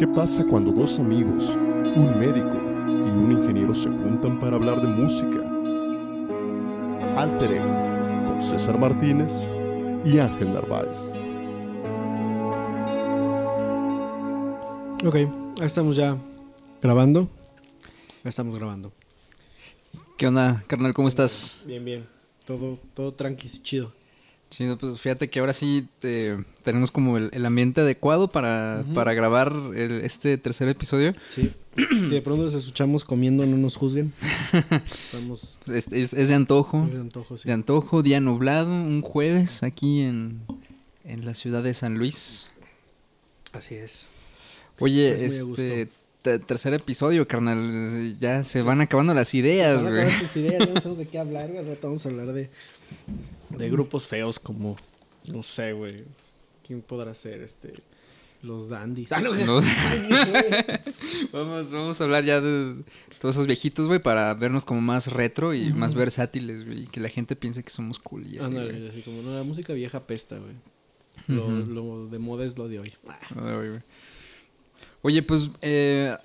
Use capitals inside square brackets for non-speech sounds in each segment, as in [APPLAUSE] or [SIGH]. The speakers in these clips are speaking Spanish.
¿Qué pasa cuando dos amigos, un médico y un ingeniero se juntan para hablar de música? Alter Ego, con César Martínez y Ángel Narváez. Ok, ahí estamos ya grabando. Estamos grabando. ¿Qué onda, carnal? ¿Cómo estás? Bien, bien. Todo, todo tranqui, chido. Chido, pues fíjate que ahora sí te- tenemos como el, el ambiente adecuado para, para grabar el- este tercer episodio. Sí. [CLEARS THROAT] si de pronto nos escuchamos comiendo, no nos juzguen. [LAUGHS] Estamos Es, es- es de antojo, de antojo, sí. de antojo, día nublado, un jueves aquí en, en la ciudad de San Luis. Así es. Oye, Estás este te- tercer episodio, carnal, ya se van acabando las ideas, güey. tus ideas, ya no [LAUGHS] sabemos de qué hablar, güey. Al rato vamos a hablar de, de grupos feos como, no sé, güey. ¿Quién podrá ser? Este, los dandies. Ah, no, [LAUGHS] [LAUGHS] vamos, vamos a hablar ya de todos esos viejitos, güey, para vernos como más retro y más versátiles, güey. y Que la gente piense que somos cool y así, güey. así como, no, la música vieja pesta, güey. Lo, lo de moda es lo de hoy. Ay, güey. Oye, pues eh,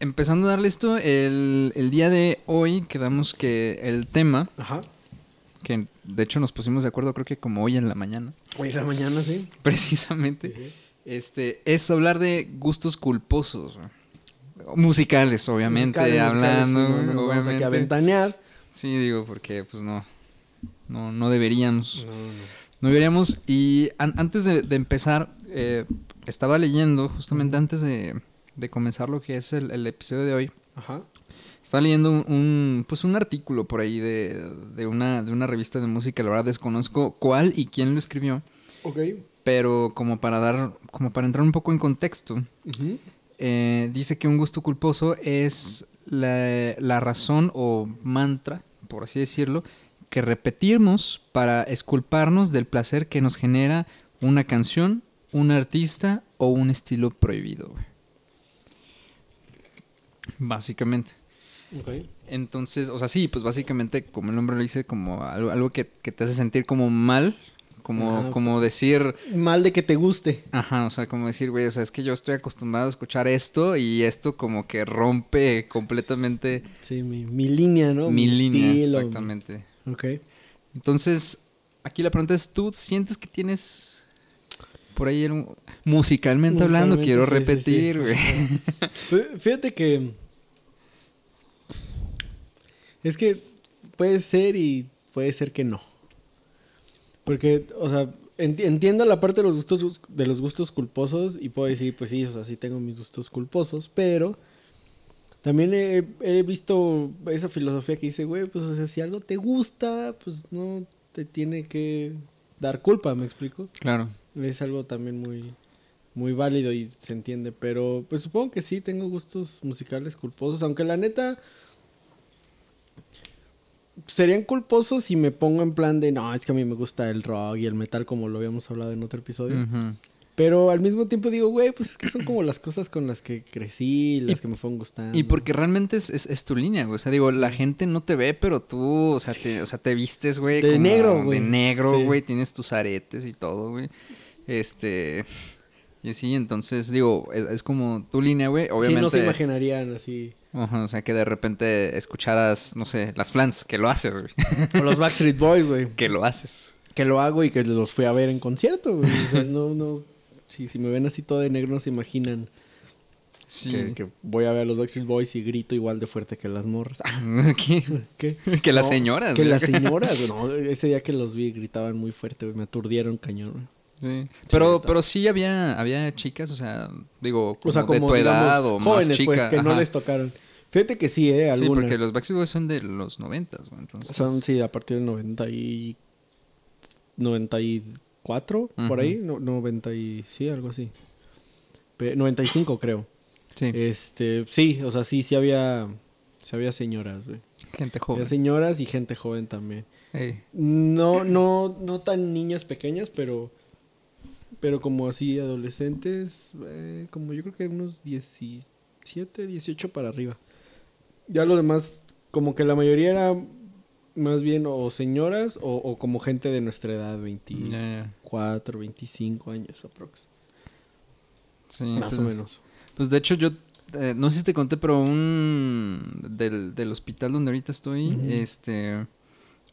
empezando a darle esto, el, el día de hoy quedamos que el tema, Ajá. Que de hecho nos pusimos de acuerdo creo que como hoy en la mañana, Hoy en la mañana, sí. [LAUGHS] precisamente, Sí, sí. este es hablar de gustos culposos. Musicales, obviamente, Musicales, hablando, musicales, sí, no, no nos vamos aquí a obviamente. ventanear. Sí, digo, porque pues no, no, no deberíamos. No, no. No deberíamos. Y an- antes de, de empezar, eh, estaba leyendo, justamente antes de, de comenzar lo que es el, el episodio de hoy, Ajá. Estaba leyendo un, un, pues un artículo por ahí de, de, una, de una revista de música, la verdad desconozco cuál y quién lo escribió, Ok. pero como para dar, como para entrar un poco en contexto, eh, dice que un gusto culposo es la, la razón o mantra, por así decirlo, que repetimos para esculparnos del placer que nos genera una canción, un artista o un estilo prohibido. Básicamente. Entonces, o sea, sí, pues básicamente, como el nombre lo dice, como algo, algo que, que te hace sentir como mal, como, Ajá. como decir, Mal de que te guste. Ajá, o sea, como decir, güey, o sea, es que yo estoy acostumbrado a escuchar esto y esto como que rompe completamente Sí, mi, mi línea, ¿no? mi línea, estilo. exactamente. Ok. Entonces, aquí la pregunta es, ¿tú sientes que tienes por ahí musicalmente, hablando, quiero sí, repetir, güey? [LAUGHS] Fí- Fíjate que. Es que puede ser y puede ser que no. Porque, o sea, enti- entiendo la parte de los gustos de los gustos culposos y puedo decir, pues sí, o sea, sí tengo mis gustos culposos, pero también he, he visto esa filosofía que dice, güey, pues o sea, si algo te gusta, pues no te tiene que dar culpa, ¿me explico? Claro. Es algo también muy, muy válido y se entiende. Pero pues supongo que sí tengo gustos musicales culposos. Aunque la neta. Serían culposos si me pongo en plan de no, es que a mí me gusta el rock y el metal, como lo habíamos hablado en otro episodio. Pero al mismo tiempo digo, güey, pues es que son como las cosas con las que crecí, las que me fueron gustando. Y porque realmente es, es, es tu línea, güey. O sea, digo, la gente no te ve, pero tú, o sea, te, o sea, te vistes, güey. De como negro, güey. De negro, Sí. güey. Tienes tus aretes y todo, güey. Este. Y sí, entonces, digo, es, es como tu línea, güey. Sí, Obviamente. no se imaginarían así. O sea, que de repente escucharas, no sé, las flans, que lo haces, güey. O los Backstreet Boys, güey. [LAUGHS] que lo haces. Que lo hago y que los fui a ver en concierto, güey. O sea, no, no. Si, si me ven así todo de negro, no se imaginan. Sí. Que, que voy a ver a los Backstreet Boys y grito igual de fuerte que las morras. [LAUGHS] ¿Qué? ¿Qué? Que las señoras, Que las señoras, [LAUGHS] güey. No, ese día que los vi gritaban muy fuerte, güey. Me aturdieron cañón, güey. Sí. Pero, pero sí había, había chicas, o sea, digo, como, O sea, como de tu edad digamos, o más jóvenes, chica. pues, que no ajá. les tocaron. Fíjate que sí, eh, Sí, algunas. porque los Backstreet Boys son de los noventas, güey, entonces. Son, sí, a partir del 90 y... 94, por Ujú. ahí. No, 90 y... Sí, algo así. Pe- 95, creo. Sí, Este, sí, o sea, sí, sí había... Sí había señoras, güey. gente Había joven. señoras y gente joven también. Ey. No, no, no tan niñas pequeñas, pero. Pero como así, adolescentes, eh, como yo creo que unos 17, 18 para arriba. Ya lo demás, como que la mayoría era más bien o señoras o, o como gente de nuestra edad, 24, Ya, ya. 25 años aprox. Sí, más pues, o menos. Pues de hecho yo, eh, no sé si te conté, pero un del, del hospital donde ahorita estoy, este,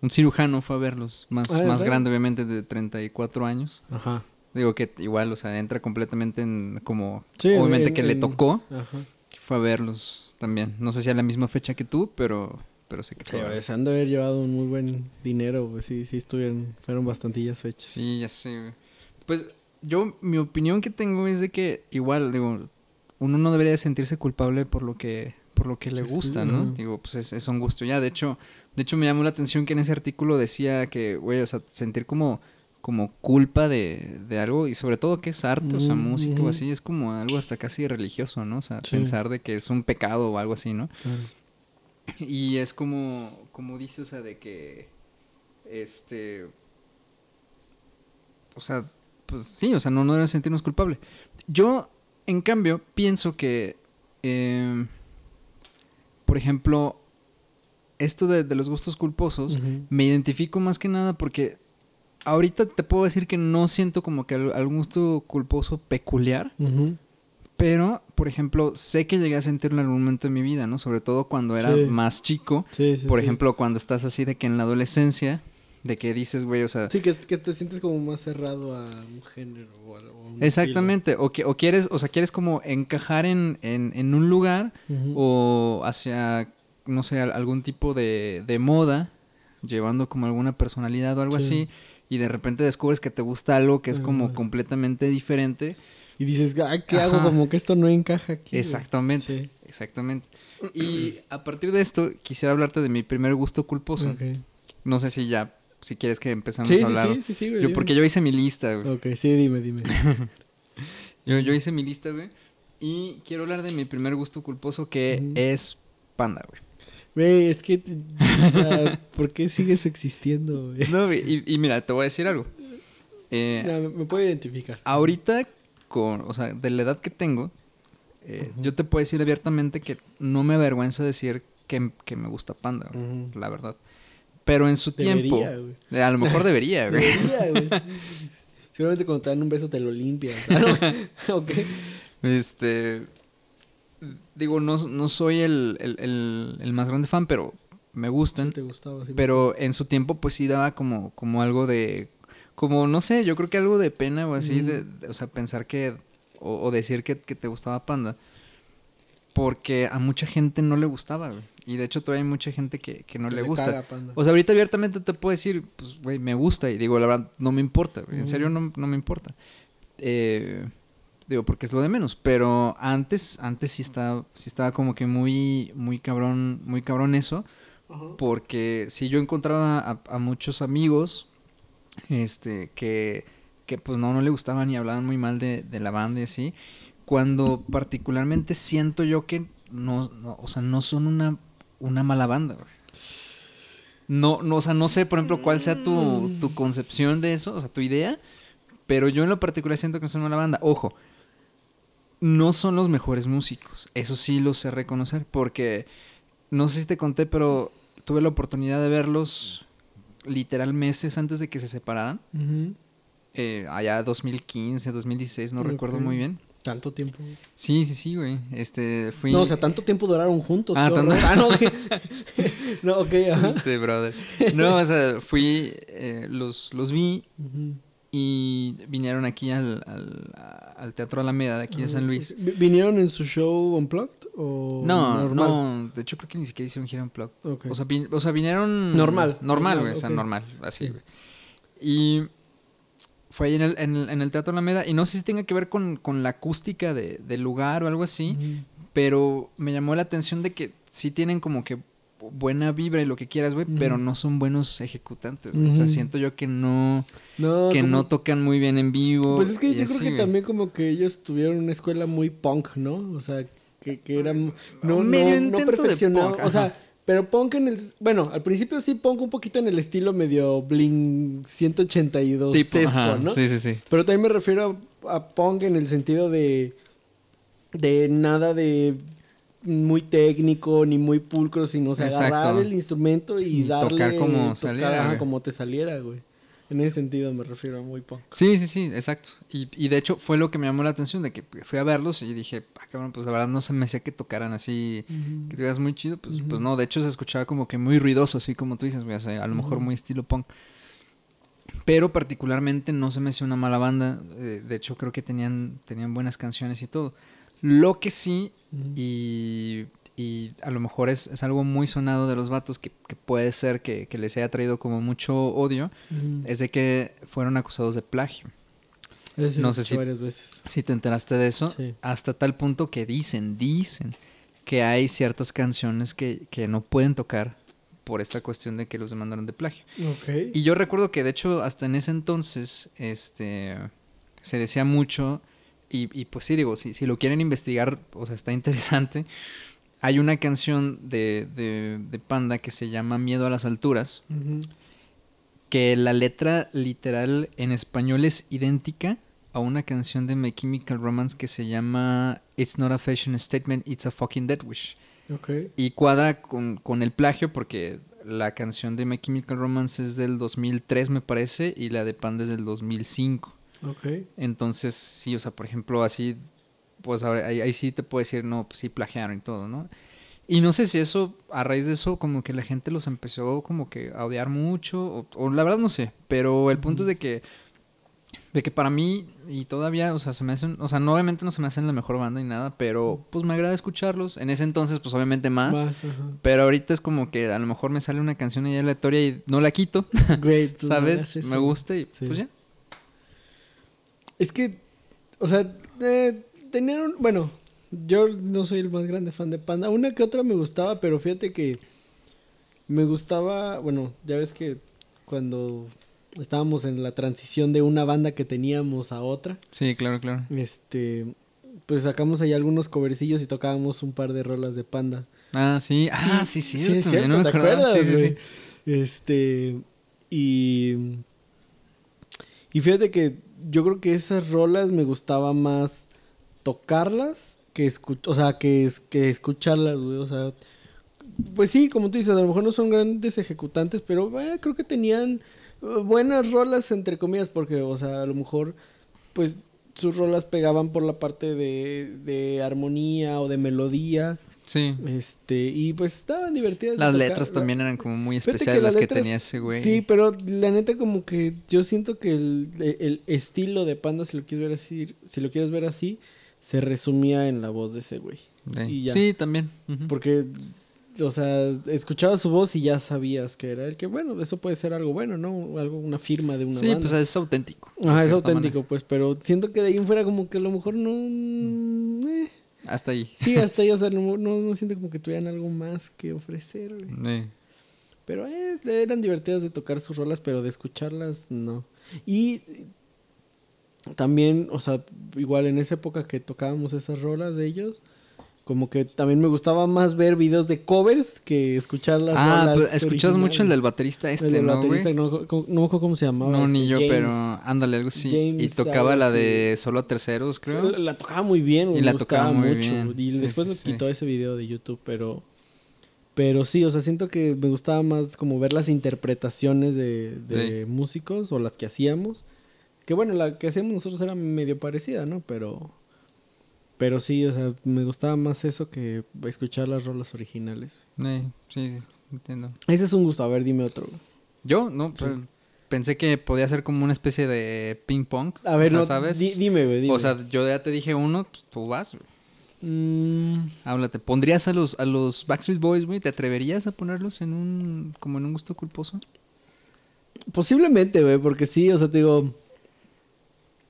un cirujano fue a verlos, más, Ah, ¿en más grande obviamente, de 34 años. Ajá. Digo que igual, o sea, entra completamente en como, Sí, obviamente en- que le tocó, Ajá. que fue a verlos también. No sé si a la misma fecha que tú, pero, pero sé que Sí, fue se han de haber llevado un muy buen dinero, pues sí, sí estuvieron, fueron bastantillas fechas. Sí, ya sé. Pues yo, mi opinión que tengo es de que igual, digo, uno no debería de sentirse culpable por lo que, por lo que le Sí, sí, gusta, ¿no? Digo, pues es, es un gusto ya. De hecho, de hecho me llamó la atención que en ese artículo decía que, güey, o sea, sentir como, como culpa de, de algo y sobre todo que es arte, o sea, Ujú, música o así, es como algo hasta casi religioso, ¿no? O sea, Sí. pensar de que es un pecado o algo así, ¿no? Claro. Y es como, como dice, o sea, de que, este, o sea, pues sí, o sea, no, no debemos sentirnos culpables. Yo, en cambio, pienso que, eh, por ejemplo, esto de, de los gustos culposos, me identifico más que nada porque ahorita te puedo decir que no siento como que al- algún gusto culposo peculiar. Pero, por ejemplo, sé que llegué a sentirlo en algún momento de mi vida, ¿no? Sobre todo cuando era Sí. más chico. Sí, sí, Por ejemplo, cuando estás así de que en la adolescencia, de que dices, güey, o sea... Sí, que, que te sientes como más cerrado a un género o a, o a un Exactamente, o, que, o quieres, o sea, quieres como encajar en, en, en un lugar o hacia, no sé, al- algún tipo de, de moda, llevando como alguna personalidad o algo Sí. así, y de repente descubres que te gusta algo que es como completamente diferente. Y dices, ay, ¿qué hago? Como que esto no encaja aquí. Exactamente, Sí. exactamente. Y a partir de esto, quisiera hablarte de mi primer gusto culposo. No sé si ya, si quieres que empezamos Sí, a hablar. sí, sí, sí, güey, Yo, porque yo hice mi lista, güey. Ok, sí, dime, dime. [LAUGHS] Yo, yo hice mi lista, güey. Y quiero hablar de mi primer gusto culposo que es panda, güey. Güey, es que, o sea, [LAUGHS] ¿por qué sigues existiendo, güey? No, y, y mira, te voy a decir algo. Eh, Ya, me, me puedo identificar. ahorita, con, o sea, de la edad que tengo, eh, yo te puedo decir abiertamente que no me avergüenza decir que, que me gusta panda, güey, Ujú. la verdad. Pero en su tiempo, Debería, güey. eh, a lo mejor debería, güey. Debería, güey. [LAUGHS] Seguramente cuando te dan un beso te lo limpias. No. [LAUGHS] ok. Este. Digo, no, no soy el, el- el- el más grande fan, pero me gustan. ¿Te gustaba? Sí, Pero en su tiempo, pues sí daba como, como algo de. Como, no sé, yo creo que algo de pena o así, Mm. de, de- o sea, pensar que. O, o decir que, que te gustaba Panda. Porque a mucha gente no le gustaba, güey. Y de hecho, todavía hay mucha gente que, que no que le gusta. panda. O sea, ahorita abiertamente te puedo decir, pues, güey, me gusta. Y digo, la verdad, no me importa, güey. En serio, no, no me importa. Eh, digo, porque es lo de menos. Pero antes, antes sí estaba, sí estaba como que muy, muy cabrón, muy cabrón eso. Porque si yo encontraba a, a muchos amigos, este, que, que pues no, no le gustaban y hablaban muy mal de, de la banda y así. Cuando particularmente siento yo que no, no, o sea, no son una, una mala banda, güey. No, no, o sea, no sé, por ejemplo, cuál sea tu, tu concepción de eso, o sea, tu idea, pero yo en lo particular siento que son una banda. Ojo, no son los mejores músicos, eso sí lo sé reconocer, porque no sé si te conté, pero tuve la oportunidad de verlos literal meses antes de que se separaran. Ujú. Eh, allá 2015, 2016, no recuerdo muy bien. Tanto tiempo. Sí, sí, sí, güey. Este, fui... No, o sea, tanto tiempo duraron juntos. Ah, tanto-. Ah, no, [LAUGHS] ok. [LAUGHS] no, ok, ajá. Este, brother. No, o sea, fui, eh, los, los vi. Y vinieron aquí al, al, al Teatro Alameda de aquí de San Luis. Vi- ¿Vinieron en su show Unplugged o No, normal? no, de hecho creo que ni siquiera hicieron gira en plug. Ok. O sea, vin- o sea, vinieron... Normal. Normal, güey, o sea, normal, así, Sí. güey. Y fue ahí en el, en, el, en el Teatro Alameda y no sé si tenga que ver con, con la acústica de- del lugar o algo así, pero me llamó la atención de que sí tienen como que buena vibra y lo que quieras, güey, pero no son buenos ejecutantes, güey. O sea, siento yo que no, No, que como- no tocan muy bien en vivo. Pues es que yo así, creo que también como que ellos tuvieron una escuela muy punk, ¿no? O sea, que, que era no, Un medio no, no de perfeccionado. punk, o sea, pero punk en el... Bueno, al principio sí punk un poquito en el estilo medio Bling 182 Tipo, sesco, ajá, ¿no? Sí, sí, sí. Pero también me refiero a, a punk en el sentido de... De nada de muy técnico ni muy pulcro, sino o sea, Exacto. agarrar el instrumento y, Y darle... tocar como tocar, saliera, ajá, como te saliera, güey. En ese sentido me refiero a muy punk. Sí, sí, sí, exacto. Y, y de hecho fue lo que me llamó la atención, de que fui a verlos y dije, ah, cabrón, pues la verdad no se me hacía que tocaran así, que te veas muy chido. Pues, pues no, de hecho se escuchaba como que muy ruidoso, así como tú dices, güey, o sea, a lo mejor muy estilo punk. Pero particularmente no se me hacía una mala banda. eh, de hecho, creo que tenían, tenían buenas canciones y todo. Lo que sí, y, y a lo mejor es, es algo muy sonado de los vatos que, que puede ser que, que les haya traído como mucho odio, es de que fueron acusados de plagio. Eso no sé si- varias veces. Si te enteraste de eso, Sí. hasta tal punto que dicen, dicen que hay ciertas canciones que, que no pueden tocar por esta cuestión de que los demandaron de plagio. Y yo recuerdo que de hecho hasta en ese entonces este se decía mucho y, y pues sí digo, si, si lo quieren investigar, o sea, está interesante. Hay una canción de, de, de Panda que se llama Miedo a las alturas, que la letra literal en español es idéntica a una canción de My Chemical Romance que se llama It's not a fashion statement, it's a fucking dead wish. Ok. Y cuadra con, con el plagio porque la canción de My Chemical Romance es del 2003 me parece y la de Panda es del 2005. Ok. Entonces, sí, o sea, por ejemplo, así, pues ahora, ahí, ahí sí te puedo decir, no, pues sí plagiaron y todo, ¿no? Y no sé si eso, a raíz de eso, como que la gente los empezó como que a odiar mucho, o, o la verdad no sé, pero el punto es de que, de que para mí, y todavía, o sea, se me hacen, o sea, no, obviamente no se me hacen la mejor banda ni nada, pero pues me agrada escucharlos. En ese entonces, pues obviamente más. Pero ahorita es como que a lo mejor me sale una canción ahí aleatoria y no la quito, [LAUGHS] no ¿sabes? Me gusta y Sí. pues ya. Es que, o sea, eh, tenían un- bueno, yo no soy el más grande fan de Panda. Una que otra me gustaba, pero fíjate que me gustaba, bueno, ya ves que cuando estábamos en la transición de una banda que teníamos a otra, Sí, claro, claro. este, pues sacamos ahí algunos covercillos y tocábamos un par de rolas de Panda. Ah, sí. Ah, sí, Sí, cierto. es ya cierto, no me ¿te acuerdas, Sí, sí, sí. Este, y, y fíjate que yo creo que esas rolas me gustaba más tocarlas que escuchar, o sea, que, es- que escucharlas, güey, o sea, pues sí, como tú dices, a lo mejor no son grandes ejecutantes, pero eh, creo que tenían eh, buenas rolas, entre comillas, porque, o sea, a lo mejor, pues sus rolas pegaban por la parte de, de armonía o de melodía. Sí. Este, y pues estaban divertidas. Las tocar. letras también eran como muy especiales las las que tenía ese güey. Sí, pero la neta como que yo siento que el, el estilo de Panda, si lo quieres ver así, si lo quieres ver así, se resumía en la voz de ese güey. Sí. y ya. Sí, también. Porque, o sea, escuchabas su voz y ya sabías que era el que, bueno, eso puede ser algo bueno, ¿no? Algo, una firma de una Sí, banda. pues es auténtico. Ajá, es auténtico, pues, pero siento que de ahí en fuera como que a lo mejor no... eh, manera. Hasta ahí. Sí, [LAUGHS] hasta ahí, o sea, no, no, siento como que tuvieran algo más que ofrecer, güey. Pero eh, eran divertidas de tocar sus rolas, pero de escucharlas, no. Y también, o sea, igual en esa época que tocábamos esas rolas de ellos, como que también me gustaba más ver videos de covers que escuchar las Ah, pues escuchas mucho el del baterista El este, del ¿no, baterista, no, no, no me acuerdo cómo se llamaba. No, ni este, yo, James. pero ándale, algo así. y tocaba la de solo a terceros, creo. La, tocaba muy bien, Y me la gustaba tocaba muy mucho. bien. Y Sí, después sí, me sí. quitó ese video de YouTube, pero pero sí, o sea, siento que me gustaba más como ver las interpretaciones de, de músicos o las que hacíamos. Que bueno, la que hacíamos nosotros era medio parecida, ¿no? Pero pero sí, o sea, me gustaba más eso que escuchar las rolas originales. Sí, sí, sí, entiendo. Ese es un gusto, a ver, dime otro. Yo, no, pues, pensé que podía ser como una especie de ping pong. A ver, o sea, no, ¿sabes? di- dime, güey, dime. O sea, yo ya te dije uno, pues tú vas, güey. Mm, Háblate. ¿Pondrías a los, a los Backstreet Boys, güey? ¿Te atreverías a ponerlos en un, como en un gusto culposo? Posiblemente, güey, porque sí, o sea, te digo,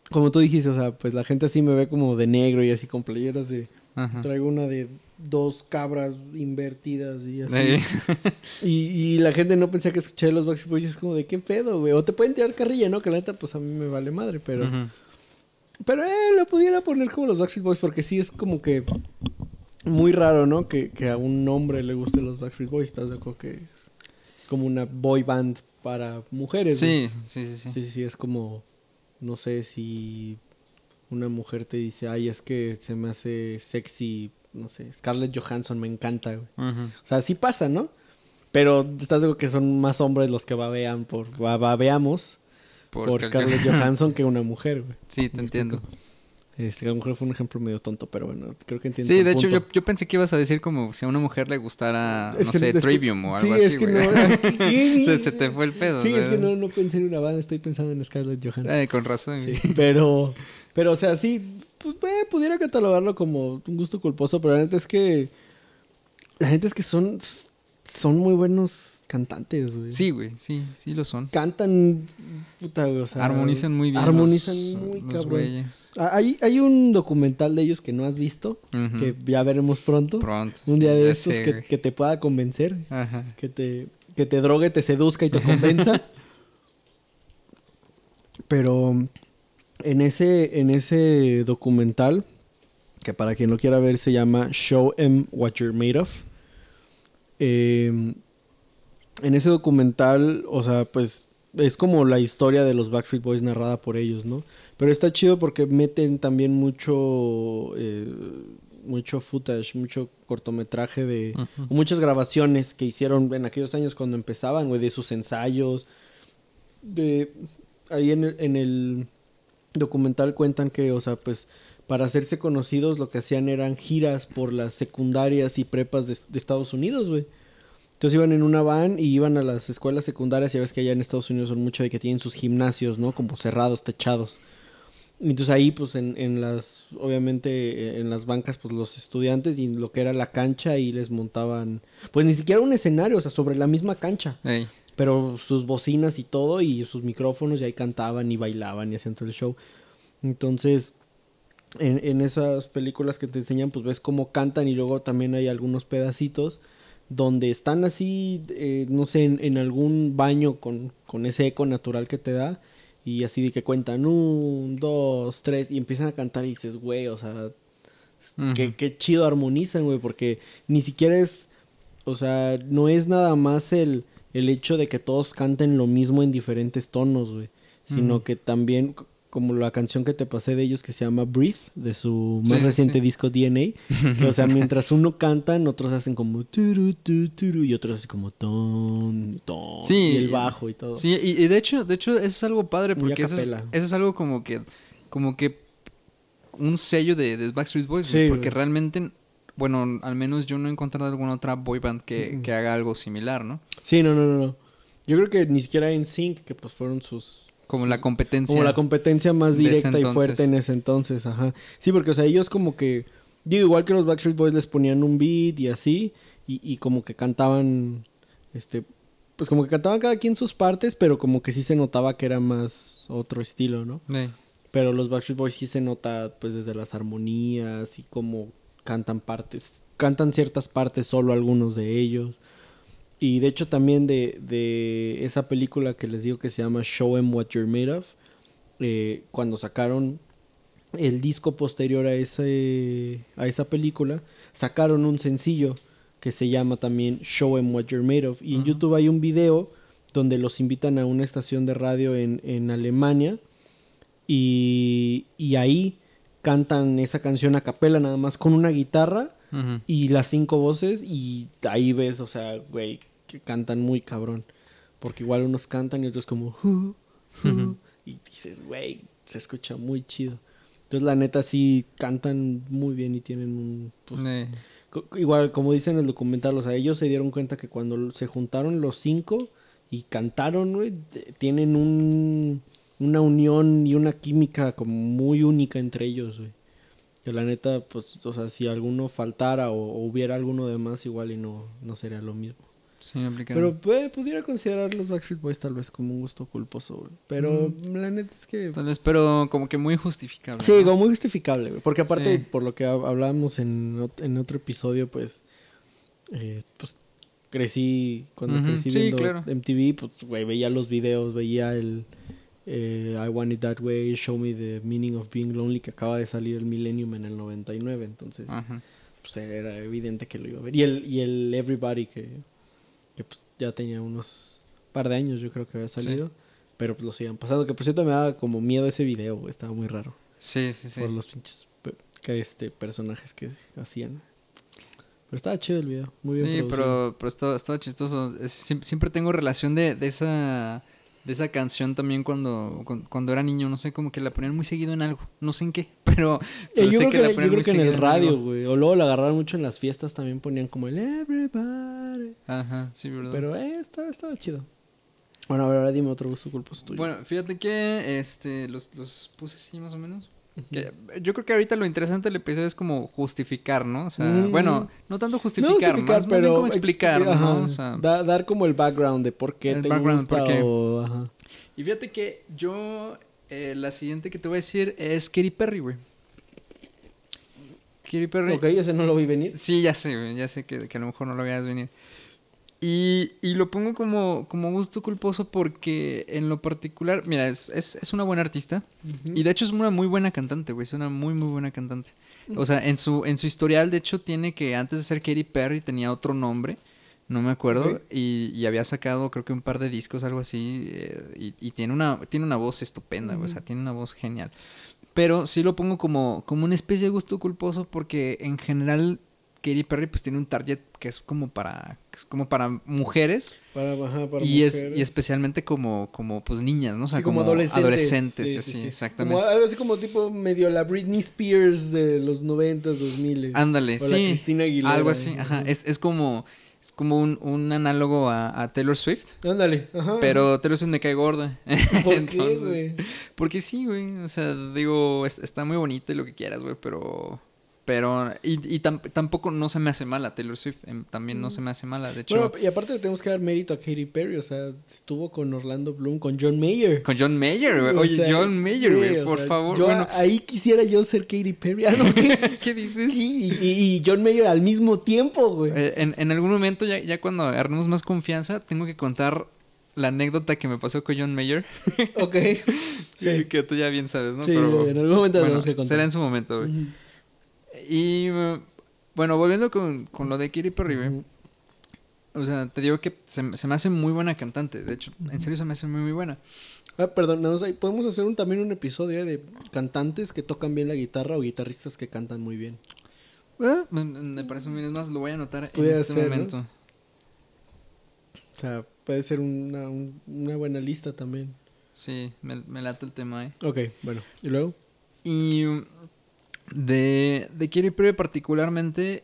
como tú dijiste, o sea, pues la gente así me ve como de negro y así con playeras de... Ajá. Traigo una de dos cabras invertidas y así. Eh, [LAUGHS] Y, y la gente no pensaba que escuché los Backstreet Boys y es como de qué pedo, güey. O te pueden tirar carrilla, ¿no? Que la neta, pues a mí me vale madre, pero... Pero eh, lo pudiera poner como los Backstreet Boys porque sí es como que muy raro, ¿no? Que, que a un hombre le gusten los Backstreet Boys. ¿Estás de acuerdo que es, es como una boy band para mujeres? Sí, sí, sí, sí. Sí, sí, sí, es como, no sé si una mujer te dice, ay, es que se me hace sexy, no sé, Scarlett Johansson me encanta, güey. O sea, sí pasa, ¿no? Pero estás de que son más hombres los que babean por, ba- babeamos por, por, Scarlett Scarlett Johansson que una mujer, güey. Sí, te entiendo. Este, a lo mejor fue un ejemplo medio tonto, pero bueno, creo que entiendo. Sí, de hecho, yo, yo pensé que ibas a decir como si a una mujer le gustara, Es no que- sé, que- Trivium o algo sí, así, es que no. [LAUGHS] se, se te fue el pedo. Sí, es que no, no pensé en una banda, estoy pensando en Scarlett Johansson. Eh, con razón. Sí, [LAUGHS] pero, pero, o sea, sí, pues, eh, pudiera catalogarlo como un gusto culposo, pero la neta es que, la gente es que son, son muy buenos cantantes, güey. Sí, güey, sí, sí lo son. Cantan, puta, güey, o sea, armonizan muy bien. Armonizan los- muy los cabrón. güeyes. Ah, Hay, hay un documental de ellos que no has visto, que ya veremos pronto. Pronto. un sí, día de estos sé, que, que te pueda convencer, Ajá. que te, que te drogue, te seduzca y te convenza. [LAUGHS] Pero en ese, en ese documental, que para quien lo quiera ver se llama Show 'em What You're Made Of. eh, en ese documental, o sea, pues es como la historia de los Backstreet Boys narrada por ellos, ¿no? Pero está chido porque meten también mucho, eh, mucho footage, mucho cortometraje de, muchas grabaciones que hicieron en aquellos años cuando empezaban, güey, de sus ensayos. De ahí en el, en el documental cuentan que, o sea, pues para hacerse conocidos lo que hacían eran giras por las secundarias y prepas de, de Estados Unidos, güey. Entonces iban en una van y iban a las escuelas secundarias, ya ves que allá en Estados Unidos son mucho de que tienen sus gimnasios, ¿no? Como cerrados, techados. Y Entonces ahí, pues en, en las, obviamente en las bancas, pues los estudiantes y lo que era la cancha y les montaban, pues ni siquiera un escenario, o sea, sobre la misma cancha, Ey. pero sus bocinas y todo y sus micrófonos y ahí cantaban y bailaban y hacían todo el show. Entonces, en, en esas películas que te enseñan, pues ves cómo cantan y luego también hay algunos pedacitos donde están así, eh, no sé, en, en algún baño con, con ese eco natural que te da. Y así de que cuentan un, dos, tres y empiezan a cantar y dices, güey, o sea, qué, qué chido armonizan, güey, porque ni siquiera es, o sea, no es nada más el, el hecho de que todos canten lo mismo en diferentes tonos, güey, sino que también, como la canción que te pasé de ellos que se llama Breathe, de su más sí, reciente sí. disco DNA, [LAUGHS] o sea, mientras uno cantan, otros hacen como turu, tu, turu, y otros hacen como ton, ton, Sí, y el bajo y todo. Sí, y, y de hecho, de hecho, eso es algo padre porque eso es, eso es algo como que, como que un sello de, de Backstreet Boys, Sí, porque güey. realmente, realmente, bueno, al menos yo no he encontrado alguna otra boy band que, que haga algo similar, ¿no? Sí, no, no, no, no. Yo creo que ni siquiera en Sync, que pues fueron sus Como la competencia. Como la competencia más directa y fuerte en ese entonces, ajá. Sí, porque, o sea, ellos como que, digo, igual que los Backstreet Boys les ponían un beat y así, y, y como que cantaban, este, pues como que cantaban cada quien sus partes, pero como que sí se notaba que era más otro estilo, ¿no? Ey. Pero los Backstreet Boys sí se nota, pues, desde las armonías y cómo cantan partes, cantan ciertas partes solo algunos de ellos. Y de hecho también de, de esa película que les digo que se llama Show 'em What You're Made Of, eh, cuando sacaron el disco posterior a, ese, a esa película, sacaron un sencillo que se llama también Show 'em What You're Made Of. Y en. YouTube hay un video donde los invitan a una estación de radio en, en Alemania y, y ahí cantan esa canción a capela nada más con una guitarra y las cinco voces y ahí ves, o sea, güey, que cantan muy cabrón. Porque igual unos cantan y otros como... Y dices, güey, se escucha muy chido. Entonces la neta sí cantan muy bien y tienen un... pues, co- igual como dice en el documental, o sea, ellos se dieron cuenta que cuando se juntaron los cinco y cantaron, güey, tienen un, una unión y una química como muy única entre ellos, güey. Que la neta, pues, o sea, si alguno faltara o, o hubiera alguno de más, igual y no, no sería lo mismo. Sí. Pero pues, pudiera considerar los Backstreet Boys tal vez como un gusto culposo, güey. Pero Mm. la neta es que... Tal vez, pero como que muy justificable. Sí, ¿no? como muy justificable, güey. Porque aparte, Sí. por lo que hab- hablábamos en, en otro episodio, pues, eh, pues crecí, cuando Ujú, crecí sí, viendo claro. MTV, pues, güey, veía los videos, veía el eh, I Want It That Way, Show Me the Meaning of Being Lonely, que acaba de salir el Millennium en el 99, entonces, Ajá. pues era evidente que lo iba a ver. Y el, y el Everybody, que, que pues, ya tenía unos par de años, yo creo que había Sí. salido. Pero pues lo sigan pasando. Que por cierto me daba como miedo ese video, güey. Estaba muy raro Sí, sí, sí. por los pinches que, este, personajes que hacían. Pero estaba chido el video, muy bien sí, producido. pero, pero estaba, estaba chistoso. Es- siempre tengo relación de, de esa de esa canción también cuando, cuando, cuando era niño, no sé, como que la ponían muy seguido en algo, no sé en qué, [LAUGHS] pero, Eh, pero yo sé creo que, la yo ponían creo muy que en el radio, güey. O luego la agarraron mucho en las fiestas, también ponían como el everybody. Ajá, sí, ¿verdad? Pero eh, estaba, estaba chido. Bueno, ahora dime otro gusto culposo tuyo. Bueno, fíjate que este los, los puse así más o menos. Que yo creo que ahorita lo interesante del episodio es como justificar, ¿no? O sea, Mm. bueno, no tanto No justificar, justificar, más, más bien como ex- explicar, ¿no? O sea, da- dar como el background de por qué El te background, gusta por qué. o... Ajá. y fíjate que yo, eh, la siguiente que te voy a decir es Katy Perry, güey. Katy Perry. Ok, ese no lo vi venir. Sí, ya sé, güey, ya sé que, que a lo mejor no lo veas venir. Y, y lo pongo como, como gusto culposo porque en lo particular, mira, es, es, es una buena artista. Y de hecho es una muy buena cantante, güey. Es una muy, muy buena cantante. O sea, en su, en su historial, de hecho, tiene que antes de ser Katy Perry tenía otro nombre. No me acuerdo. Y, y había sacado, creo que un par de discos, algo así. eh, y y tiene, una, tiene una voz estupenda, güey. O sea, tiene una voz genial. Pero sí lo pongo como, como una especie de gusto culposo porque en general Katy Perry pues tiene un target que es como para, que es como para mujeres. Para, ajá, para y, es, mujeres. y especialmente como, como pues niñas, ¿no? O sea, Sí, como, como, adolescentes. adolescentes. Sí, y sí, así, sí. exactamente. Como algo así como tipo medio la Britney Spears de los 90s, 2000 Ándale, o la sí. Cristina Aguilera. Algo así, ajá. Es, es como, es como un, un análogo a, a Taylor Swift. Ándale, ajá. Pero Taylor Swift me cae gorda. ¿Por [LAUGHS] Entonces, qué, güey? Porque sí, güey. O sea, digo, es- está muy bonita y lo que quieras, güey, pero. Pero. Y, y tam- tampoco no se me hace mala Taylor Swift. em, También no se me hace mala. De hecho, Bueno, y aparte le tenemos que dar mérito a Katy Perry, o sea, estuvo con Orlando Bloom, con John Mayer. con John Mayer, güey. O Oye, sea, John Mayer, güey, por sea, favor. yo Bueno, ahí quisiera yo ser Katy Perry. Ah, no, [LAUGHS] ¿qué? ¿qué dices? Sí, y, y John Mayer al mismo tiempo, güey. Eh, en, en algún momento, ya, ya cuando agarremos más confianza, tengo que contar la anécdota que me pasó con John Mayer. ok. [LAUGHS] Sí, que tú ya bien sabes, ¿no? Sí, en algún momento bueno, tenemos que contar. será en su momento, güey. Y bueno, volviendo con, con lo de güey. Ujú. O sea, te digo que se, se me hace muy buena cantante. De hecho, en serio se me hace muy, muy buena. Ah, perdón, podemos hacer un, también un episodio de cantantes que tocan bien la guitarra o guitarristas que cantan muy bien. Me, me parece muy bien. Es más, lo voy a anotar en este ser, ¿no? momento. O sea, puede ser una, un- una buena lista también. Sí, me, me late el tema, eh. Ok, bueno. ¿Y luego? Y de, de Katy Perry particularmente,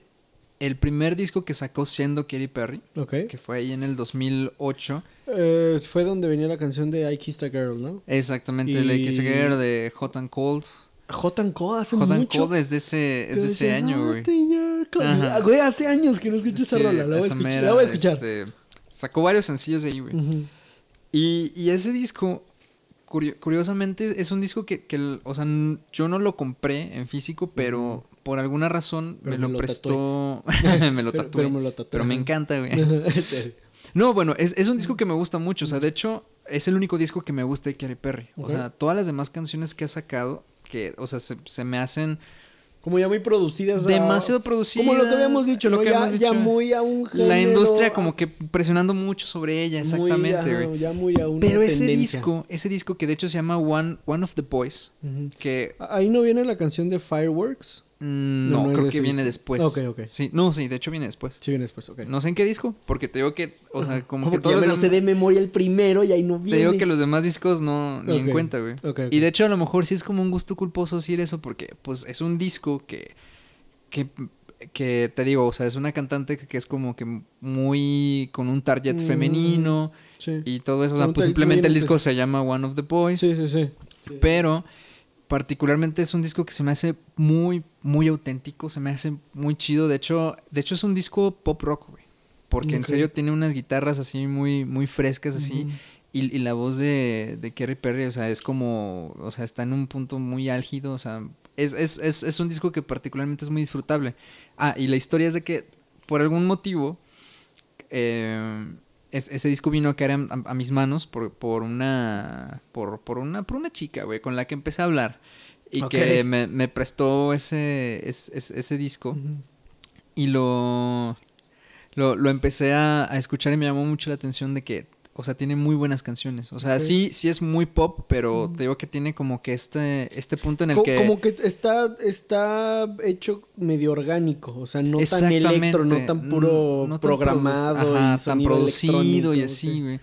el primer disco que sacó siendo Katy Perry, Ok. que fue ahí en el 2008, Eh, fue donde venía la canción de I Kissed a Girl, ¿no? exactamente, Y- la X Girl de Hot and Cold. Hot and Cold hace Hot and mucho. Cold es de ese, es de ese año, güey. "Hot in your cold". Ajá. Ah, Güey, hace años que no escucho esa Sí, rola. La voy a esa escuchar. mera, la voy a escuchar. este, sacó varios sencillos de ahí, güey. Y, y ese disco, curiosamente, es un disco que, o sea, yo no lo compré en físico, pero por alguna razón me me lo, lo prestó. [LAUGHS] me lo [LAUGHS] tatué. pero me lo tatué, Pero me ajá. encanta, güey. [LAUGHS] Este, No, bueno, es, es un disco que me gusta mucho. O sea, de hecho, es el único disco que me gusta de Katy Perry. O sea, todas las demás canciones que ha sacado, que, o sea, se, se me hacen como ya muy producidas. o sea, demasiado producidas. Como lo que habíamos dicho, que ya, dicho. muy a un género. La industria como que presionando mucho sobre ella, muy, exactamente, ajá, güey. Ya muy a una Pero ese disco, ese disco que de hecho se llama One, One of the Boys, que Ahí no viene la canción de Fireworks. Mm, No, no, no es creo que viene disco. después. Ok, ok. Sí, no, sí, de hecho viene después. Sí, viene después, ok. No sé en qué disco, porque te digo que, o sea, como que todos ya los lo sé de memoria el primero y ahí no Te viene. digo que los demás discos no, ni en cuenta, güey. Y de hecho a lo mejor sí es como un gusto culposo decir eso porque pues es un disco que, que, que te digo, o sea, es una cantante que, que es como que muy con un target Mm, femenino Sí. y todo eso. O sea, pues simplemente el disco se llama One of the Boys. sí, sí, sí. Pero particularmente es un disco que se me hace muy, muy auténtico, se me hace muy chido. De hecho, de hecho es un disco pop rock, güey. Porque en serio tiene unas guitarras así muy, muy frescas, así. Y, y la voz de, de Kerry Perry, o sea, es como, o sea, está en un punto muy álgido, o sea, es, es, es, es un disco que particularmente es muy disfrutable. Ah, y la historia es de que, por algún motivo, eh, es- ese disco vino a caer a, a- a mis manos por, por una, por, por una, por una chica, güey, con la que empecé a hablar. Y que me, me prestó ese, ese, ese- ese disco. Y lo, lo, lo empecé a, a escuchar y me llamó mucho la atención de que, o sea, tiene muy buenas canciones. O sea, sí, sí es muy pop, pero te digo que tiene como que este, este punto en el Co- que... Como que está, está hecho medio orgánico, o sea, no tan electro, no tan puro no tan programado, ajá, tan producido y así, sí. güey.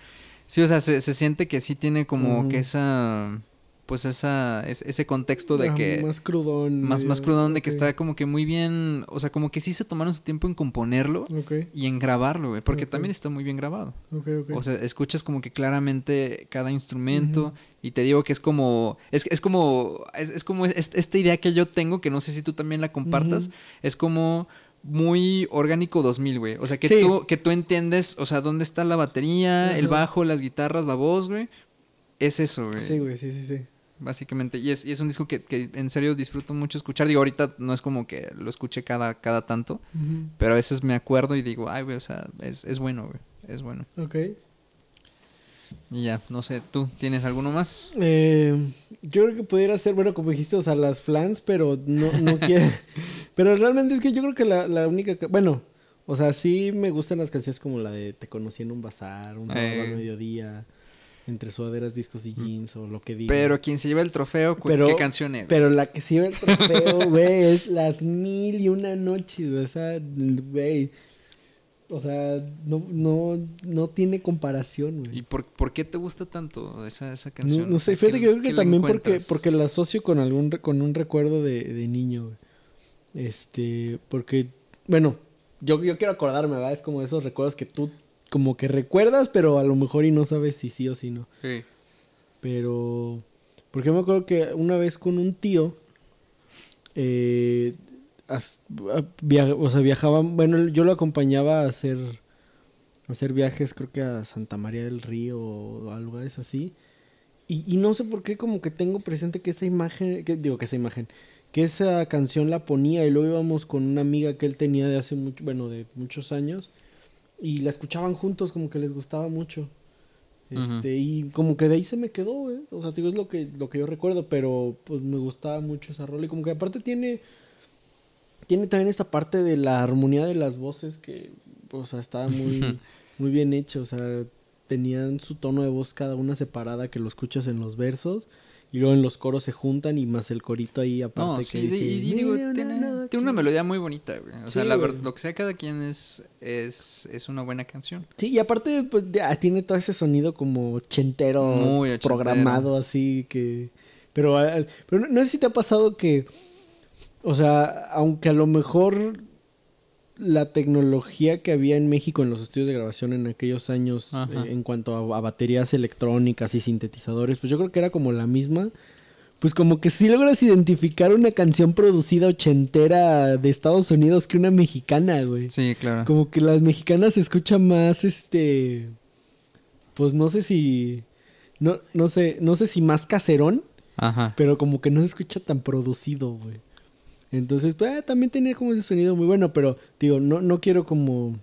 Sí, o sea, se, se siente que sí tiene como que esa. Pues esa. es- ese contexto de Ah, que. Más crudón. Más, más crudón de que está como que muy bien. O sea, como que sí se tomaron su tiempo en componerlo y en grabarlo, güey. Porque también está muy bien grabado. O sea, escuchas como que claramente cada instrumento y te digo que es como, es, es como, es, es como es- esta idea que yo tengo, que no sé si tú también la compartas, es como muy orgánico 2000, güey. O sea, que, Sí. tú, que tú entiendes, o sea, dónde está la batería, el bajo, las guitarras, la voz, güey. Es eso, güey. sí, güey, sí, sí, sí. Básicamente. Y es, y es un disco que, que en serio disfruto mucho escuchar. Digo, ahorita no es como que lo escuche cada, cada tanto, pero a veces me acuerdo y digo, ay, güey, o sea, es, es bueno, güey. Es bueno. Ok. Y ya, no sé, ¿tú tienes alguno más? Eh, yo creo que pudiera ser, bueno, como dijiste, o sea, las flans, pero no, no [LAUGHS] quiero. pero realmente es que yo creo que la, la única. que- bueno, o sea, sí me gustan las canciones como la de Te conocí en un bazar, un sábado Eh. al mediodía, entre sudaderas, discos y jeans, o lo que diga. Pero quien se lleva el trofeo, Pero- ¿qué canción es? Pero la que sí ve el trofeo, [LAUGHS] güey, es las mil y una noches, güey. O sea, güey. O sea, no, no, no tiene comparación, güey. ¿Y por, por qué te gusta tanto esa, esa canción? no sé, fíjate ¿qué- que yo creo que también porque, porque la asocio con algún con un recuerdo de, de niño, güey. Este, porque, bueno, yo, yo quiero acordarme, ¿verdad? Es como esos recuerdos que tú como que recuerdas, pero a lo mejor y no sabes si sí o si no. Sí. Pero, porque yo me acuerdo que una vez con un tío, eh, as- a- via- o sea, viajaban, bueno, yo lo acompañaba a hacer, a hacer viajes, creo que a Santa María del Río o a lugares así. Y, y no sé por qué como que tengo presente que esa imagen, que digo que esa imagen, que esa canción la ponía y luego íbamos con una amiga que él tenía de hace mucho, bueno, de muchos años y la escuchaban juntos como que les gustaba mucho. Este, y como que de ahí se me quedó, güey. O sea, digo, es lo que, lo que yo recuerdo, pero pues me gustaba mucho esa rola. Y como que aparte tiene. Tiene también esta parte de la armonía de las voces que, o sea, estaba muy, [LAUGHS] muy bien hecho. O sea, tenían su tono de voz cada una separada que lo escuchas en los versos. Y luego en los coros se juntan y más el corito ahí aparte No, que sí, dice, y, y digo, "Mil y una tiene, noche". tiene una melodía muy bonita, güey. O sea, la ver- güey. lo que sea cada quien es, es, es una buena canción. Sí, y aparte, pues ya tiene todo ese sonido como Muy ochentero. programado, así que. Pero, al- pero no, no sé si te ha pasado que. O sea, aunque a lo mejor la tecnología que había en México en los estudios de grabación en aquellos años, eh, en cuanto a, a baterías electrónicas y sintetizadores, pues yo creo que era como la misma. Pues como que sí logras identificar una canción producida ochentera de Estados Unidos que una mexicana, güey. Sí, claro. Como que las mexicanas se escucha más, este, pues no sé si, no, no sé, no sé si más caserón, Ajá. pero como que no se escucha tan producido, güey. Entonces, pues, ah, también tenía como ese sonido muy bueno, pero digo, no, no quiero como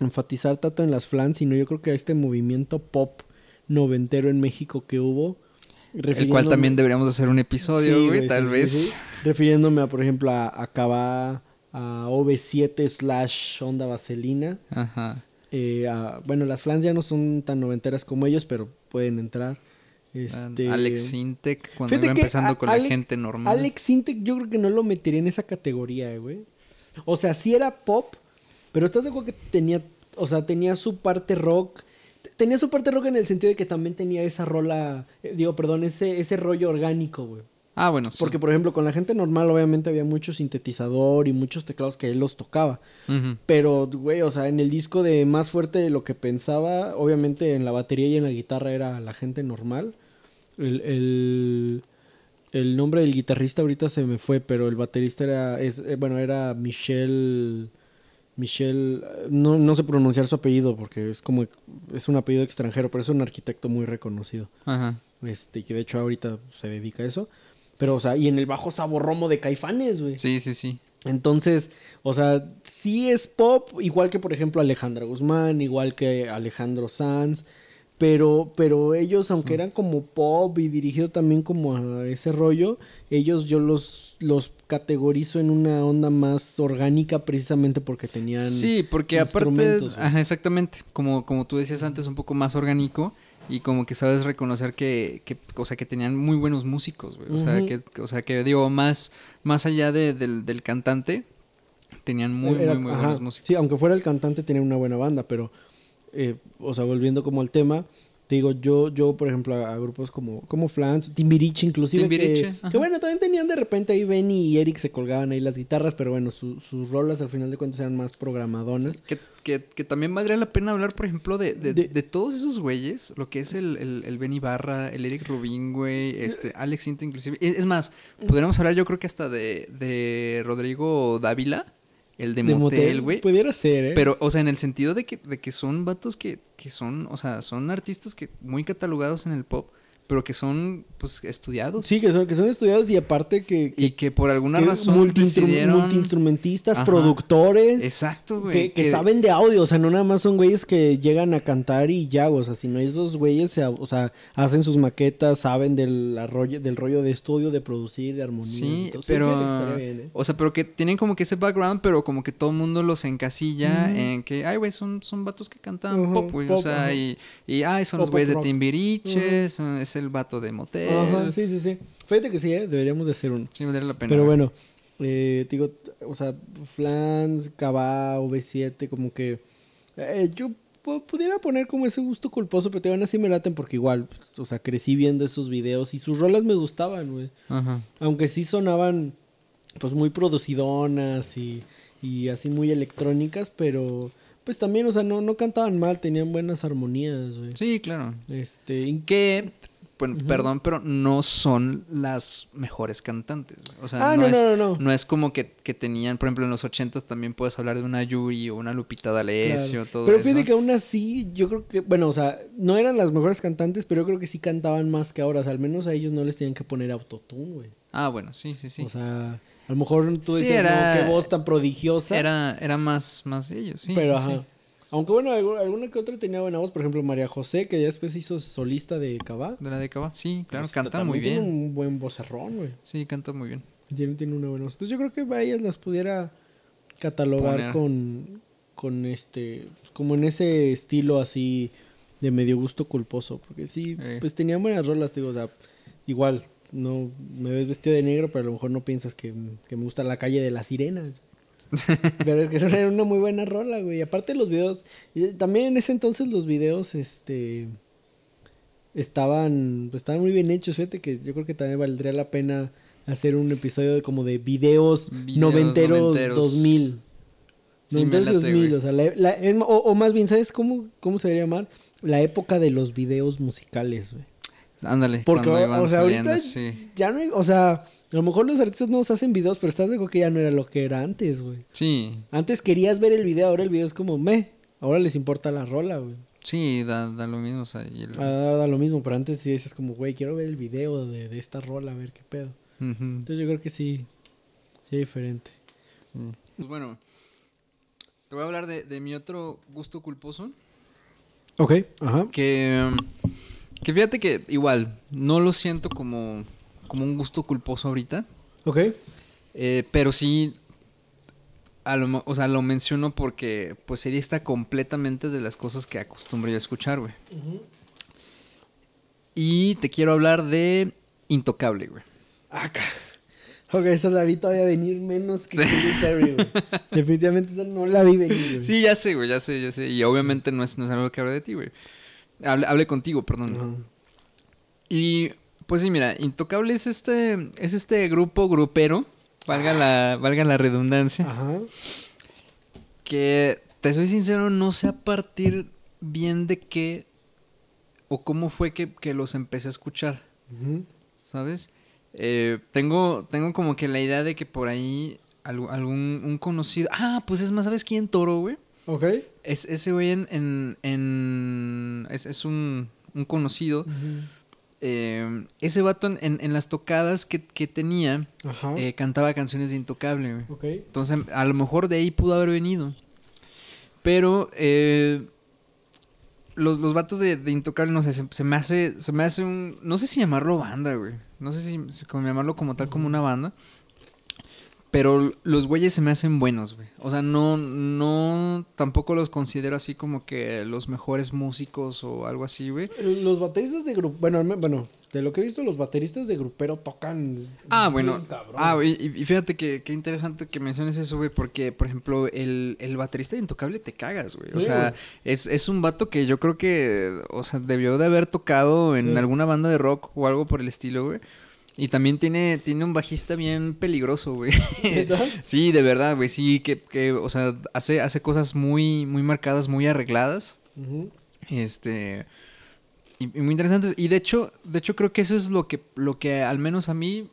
enfatizar tanto en las flans, sino yo creo que a este movimiento pop noventero en México que hubo. El cual también deberíamos hacer un episodio, Sí, güey, tal sí, vez. Refiriéndome a, por ejemplo, a, a Cabá, a OV7 slash Onda Vaselina. Ajá. eh, a- bueno, las flans ya no son tan noventeras como ellos, pero pueden entrar. Este, Alex Sintek, cuando Fíjate iba empezando con la gente normal. Alex Sintek yo creo que no lo metería en esa categoría, eh, güey. O sea, sí era pop, pero estás de acuerdo que tenía, o sea, tenía su parte rock. Tenía su parte rock en el sentido de que también tenía esa rola, eh, digo, perdón, ese, ese rollo orgánico, güey. Ah, bueno, sí. Porque, por ejemplo, con la gente normal, obviamente había mucho sintetizador y muchos teclados que él los tocaba. Pero, güey, o sea, en el disco de Más Fuerte de lo que pensaba, obviamente en la batería y en la guitarra era la gente normal. El, el, el nombre del guitarrista ahorita se me fue, pero el baterista era, es, eh, bueno, era Michel... Michel, eh, no, no sé pronunciar su apellido porque es como, es un apellido extranjero, pero es un arquitecto muy reconocido. Ajá. Este, que de hecho ahorita se dedica a eso. Pero, o sea, y en el bajo saborromo de Caifanes, güey. Sí, sí, sí. Entonces, o sea, sí es pop, igual que por ejemplo Alejandra Guzmán, igual que Alejandro Sanz, pero, pero ellos, aunque eran como pop y dirigido también como a ese rollo, ellos yo los, los categorizo en una onda más orgánica precisamente porque tenían... Sí, porque aparte, ajá, exactamente, como, como tú decías antes, un poco más orgánico y como que sabes reconocer que, que o sea, que tenían muy buenos músicos, güey. O sea, que, o sea, que digo, más, más allá de- del, del cantante, tenían muy, Era- muy, muy ajá, buenos músicos. Sí, aunque fuera el cantante tenía una buena banda, pero, eh, o sea, volviendo como al tema, Te digo, yo, yo por ejemplo, a, a grupos como, como Flans, Timbiriche inclusive. Timbiriche, que, que bueno, también tenían de repente ahí Benny y Eric se colgaban ahí las guitarras, pero bueno, su- sus rolas al final de cuentas eran más programadonas. Que, que- que también valdría la pena hablar, por ejemplo, de, de, De- de todos esos güeyes. Lo que es el, el, el Benny Barra, el Eric Rubin, güey, este, Alex Sinta inclusive. Es es más, podríamos hablar yo creo que hasta de, de Rodrigo Dávila, el de, Motel, güey. Pudiera ser, ¿eh? Pero, o sea, en el sentido de que, de que son vatos que, que son, o sea, son artistas que muy catalogados en el pop, pero que son, pues, estudiados. Sí, que son, que son estudiados y aparte que... que- Y que por alguna que razón decidieron... multiinstrumentistas, Ajá. productores. Exacto, güey. Que, que saben de audio, o sea, no nada más son güeyes que llegan a cantar y ya, o sea, sino esos güeyes, se- o sea, hacen sus maquetas, saben del, rollo, del rollo de estudio, de producir, de armonía. Sí, Entonces, pero... bien, ¿eh? O sea, pero que tienen como que ese background, pero como que todo el mundo los encasilla en que, ay, güey, son, son vatos que cantan Ajá, pop, güey. O sea, ajá. y, y, ay, son los güeyes de pop rock. El vato de Motel. Ajá, sí, sí, sí. Fíjate que sí, ¿eh? deberíamos de hacer uno. Sí, valdría la pena. Pero bueno, eh, digo, o sea, Flans, Cabá, V7, como que eh, yo pu- pudiera poner como ese gusto culposo, pero te van así me laten porque igual, pues, o sea, crecí viendo esos videos y sus rolas me gustaban, güey. Ajá. Aunque sí sonaban, pues muy producidonas y, y así muy electrónicas, pero pues también, o sea, no, no cantaban mal, tenían buenas armonías, güey. Sí, claro. Este, in- Que, bueno, perdón, pero no son las mejores cantantes. güey. O sea, Ah, no, no, es, no, no, no. es como que, que tenían, por ejemplo, en los ochentas también puedes hablar de una Yuri o una Lupita D'Alessio, Claro. todo Pero eso. fíjate que aún así, yo creo que, bueno, o sea, no eran las mejores cantantes, pero yo creo que sí cantaban más que ahora. O sea, al menos a ellos no les tenían que poner autotune, güey. Ah, bueno, sí, sí, sí. O sea, a lo mejor tú Sí, decías, era- qué voz tan prodigiosa. Era, era más, más de ellos, sí. pero sí, sí. Aunque bueno, algu- alguna que otra tenía buena voz. Por ejemplo, María José, que ya después hizo solista de Cabá. De la década, sí, claro, Pues, canta muy Tiene bien. un buen vocerrón, güey. Sí, canta muy bien. Tiene, tiene una buena voz. Entonces yo creo que a ellas las pudiera catalogar Poner. con, con este, pues, como en ese estilo así de medio gusto culposo. Porque sí, Eh. pues tenían buenas rolas, digo, o sea, igual, no me ves vestido de negro, pero a lo mejor no piensas que, que me gusta la calle de las sirenas. Pero es que era una muy buena rola, güey. Aparte los videos, también en ese entonces los videos, este estaban pues estaban muy bien hechos fíjate que yo creo que también valdría la pena hacer un episodio de como de videos, Videos noventeros, noventeros. 2000 Sí, noventeros late, 2000 güey. o sea la- la- es- o, o más bien sabes cómo cómo se debería llamar la época de los videos musicales güey Ándale, porque cuando o- iban o sea saliendo, ahorita sí. ya no hay- o sea a lo mejor los artistas no hacen videos pero estás de acuerdo que ya no era lo que era antes güey Sí, antes querías ver el video ahora el video es como me ahora les importa la rola güey sí, da, da lo mismo. O sea, el- Ah, da lo mismo, pero antes sí dices como, güey, quiero ver el video de, de esta rola, a ver qué pedo. Entonces yo creo que sí, sí diferente. sí. Pues bueno, te voy a hablar de, de mi otro gusto culposo. Ok, ajá. Que, que fíjate que igual, no lo siento como, como un gusto culposo ahorita. Ok. Eh, pero sí, a lo, mo- o sea, lo menciono porque pues se dista completamente de las cosas que acostumbro yo a escuchar, güey. Y te quiero hablar de Intocable, güey. Acá. Ok, esa la vi todavía venir menos que Perry, güey. [LAUGHS] Definitivamente esa no la vi venir, güey. Sí, ya sé, güey, ya sé, ya sé. Y obviamente no es, no es algo que hable de ti, güey. Hable, hable contigo, perdón. Y pues sí, mira, Intocable es este, es este grupo grupero, valga la, valga la redundancia. Ajá. Que, te soy sincero, no sé a partir bien de qué o cómo fue que, que los empecé a escuchar. ¿sabes? Eh, tengo, tengo como que la idea de que por ahí algún un conocido... Ah, pues es más, ¿sabes quién? Toro, güey. Ok. Es, ese güey en... en, en- es, es un, un conocido. Ujú. Eh, ese vato en, en- las tocadas que, que tenía, eh, cantaba canciones de Intocable. Entonces, a lo mejor de ahí pudo haber venido. Pero eh, los, los vatos de, de Intocable, no sé, se, se me hace, se me hace un... No sé si llamarlo banda, güey. No sé si, si como llamarlo como tal, como una banda. Pero los güeyes se me hacen buenos, güey. O sea, no, no, tampoco los considero así como que los mejores músicos o algo así, güey. Los bateristas de grupo, bueno, bueno, De lo que he visto, los bateristas de grupero tocan. Ah, bueno. cabrón. Ah, y, y fíjate que, qué interesante que menciones eso, güey, porque, por ejemplo, el, el baterista de Intocable te cagas, güey. O Sí, sea, güey. es, es un vato que yo creo que, o sea, debió de haber tocado en Sí. alguna banda de rock o algo por el estilo, güey. Y también tiene, tiene un bajista bien peligroso, güey. [LAUGHS] Sí, de verdad, güey, sí, que, que, o sea, hace, hace cosas muy, muy marcadas, muy arregladas. Este. Y, y muy interesantes. Y de hecho, de hecho, creo que eso es lo que, lo que al menos a mí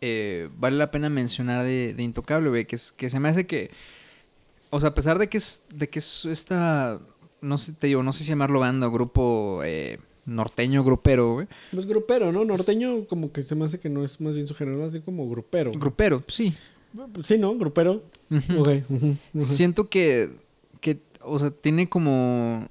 eh, vale la pena mencionar de, de Intocable, güey. Que, es, que se me hace que. O sea, a pesar de que es, de que es esta. No sé, te digo, no sé si llamarlo banda o grupo eh, norteño, grupero, güey. Pues grupero, ¿no? Norteño, como que se me hace que no es más bien su género, bien como grupero. Grupero, sí. sí, ¿no? Grupero. Ujú. Siento que, que, o sea, tiene como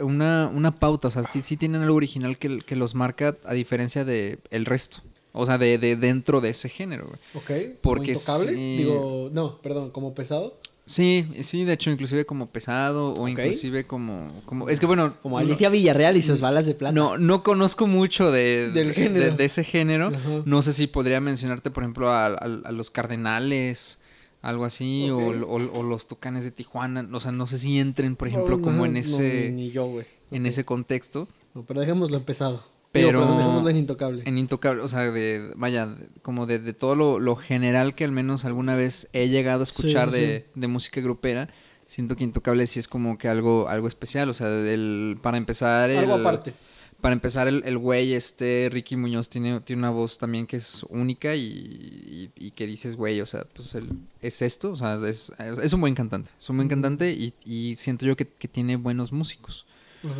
una, una pauta, o sea, sí, sí tienen algo original que, que los marca a diferencia de el resto. O sea, de, de dentro de ese género, güey. Ok. Porque ¿Como intocable? sí. Digo, no, perdón, como pesado. Sí, sí, de hecho, inclusive como pesado o inclusive como, como... Es que bueno... Como no- Alicia Villarreal y sus balas de plata. No, no conozco mucho de, Del de- género. de, de ese género. Ajá. No sé si podría mencionarte, por ejemplo, a, a- a los Cardenales, algo así, o- o, o los Tucanes de Tijuana. O sea, no sé si entren, por ejemplo, Oh, como en ese, ni, ni yo, güey. en ese contexto. No, pero dejémoslo en pesado. Pero- Digo, perdón, dejémoslo en intocable. En Intocable, o sea, de, vaya, como de, de todo lo, lo general que al menos alguna vez he llegado a escuchar Sí, de, de música grupera, siento que Intocable sí es como que algo, algo especial. O sea, el, para empezar... El, Algo aparte. Para empezar, el, el güey, este, Ricky Muñoz, tiene, tiene una voz también que es única y, y- y que dices, güey, o sea, pues el- es esto, o sea, es, es- un buen cantante, es un buen cantante y, y siento yo que, que tiene buenos músicos. Ajá.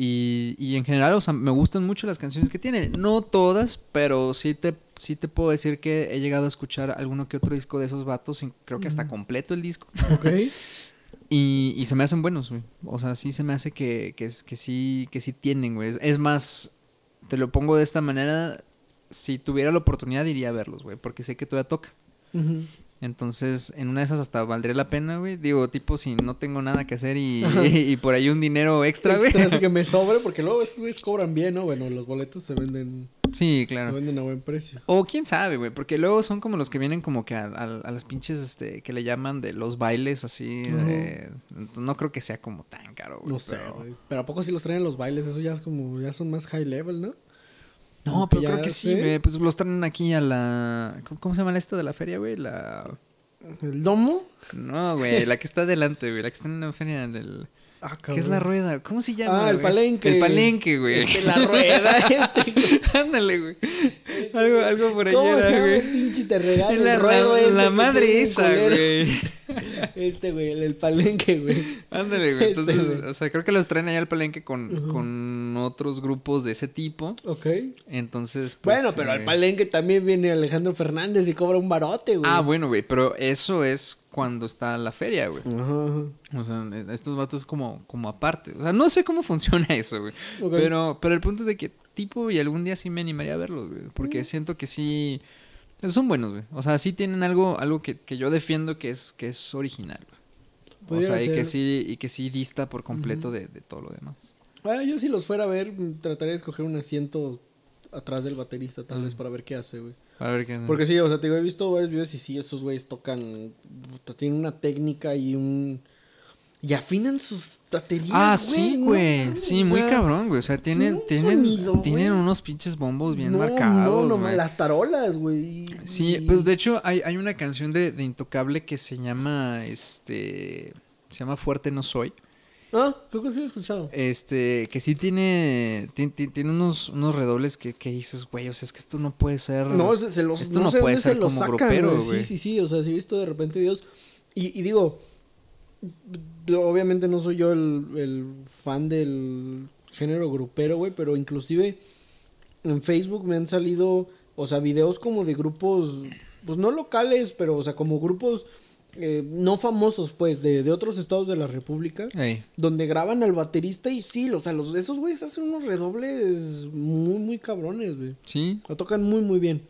Y, y en general, o sea, me gustan mucho las canciones que tiene. No todas, pero sí te, sí te puedo decir que he llegado a escuchar alguno que otro disco de esos vatos, creo que hasta completo el disco. Ok. [LAUGHS] Y, y se me hacen buenos, güey. O sea, sí se me hace que, que, que sí, que sí tienen, güey. Es, es más, te lo pongo de esta manera, si tuviera la oportunidad iría a verlos, güey, porque sé que todavía toca. Ujú. Entonces, en una de esas hasta valdría la pena, güey. Digo, tipo, si no tengo nada que hacer y, [LAUGHS] y por ahí un dinero extra, güey. Así que me [LAUGHS] sobre, porque luego esos güeyes cobran bien, ¿no? Bueno, los boletos se venden, Sí, se claro. venden a buen precio. O quién sabe, güey, porque luego son como los que vienen como que a, a- a las pinches, este, que le llaman de los bailes así. de- no creo que sea como tan caro, güey. No sé, güey. Pero ¿a poco si los traen en los bailes? Eso ya es como, ya son más high level, ¿no? No, pero creo que sí, güey. Pues los traen aquí a la. ¿Cómo, se llama la esta de la feria, güey? La. ¿El domo? No, güey, la que está adelante, güey. La que está en la feria del. Ah, ¿Qué es la rueda? ¿Cómo se llama? Ah, el güey? palenque. El palenque, güey. Este, la rueda, [LAUGHS] este. Ándale, güey. Algo, algo por ahí ¿Cómo se era, llama el güey. pinche te Es la, la- la madre esa, güey. Este, güey, el, el palenque, güey. Ándale, güey. Este, Entonces, güey. o sea, creo que los traen allá al palenque con, con otros grupos de ese tipo. Ok. Entonces, pues. bueno, pero al eh, palenque también viene Alejandro Fernández y cobra un barote, güey. Ah, bueno, güey, pero eso es cuando está la feria, güey. Ajá, ajá. O sea, e- estos vatos como, como aparte. O sea, no sé cómo [LAUGHS] funciona eso, güey. Ok. Pero, pero el punto es de que tipo y algún día sí me animaría a verlos, güey. Mm. Porque siento que sí. Son buenos, güey. O sea, sí tienen algo, algo que, que yo defiendo que es, que es original, güey. O sea, y que sí, y que sí dista por completo de, de todo lo demás. Ah, yo si los fuera a ver, mm, trataría de escoger un asiento atrás del baterista, tal vez, para ver qué hace, güey. A ver qué. Porque sí, o sea, te digo, he visto varios videos y sí, esos güeyes tocan, tienen una técnica y un... Y afinan sus baterías, Ah, güey, sí, güey. sí, muy cabrón, güey. O sea, tienen, tienen, sonido, tienen unos pinches bombos bien no, marcados. No, no, güey. las tarolas, güey. Sí, pues de hecho hay, hay una canción de, de Intocable que se llama, este, se llama Fuerte No Soy. Ah, creo que sí lo he escuchado. Este, que sí tiene, ti- ti- tiene, unos, unos redobles que, que dices, güey, o sea, es que esto no puede ser. No, se, se los, esto no, no sé puede ser se como sacan, grupero, güey. Sí, sí, sí, o sea, sí he visto de repente videos y, y digo, obviamente no soy yo el, el fan del género grupero, güey, pero inclusive en Facebook me han salido, o sea, videos como de grupos, pues no locales, pero, o sea, como grupos eh, no famosos, pues, de, de otros estados de la República. Ey, Donde graban al baterista y sí, o sea, los, esos güeyes hacen unos redobles muy, muy cabrones, güey. sí, Lo tocan muy, muy bien.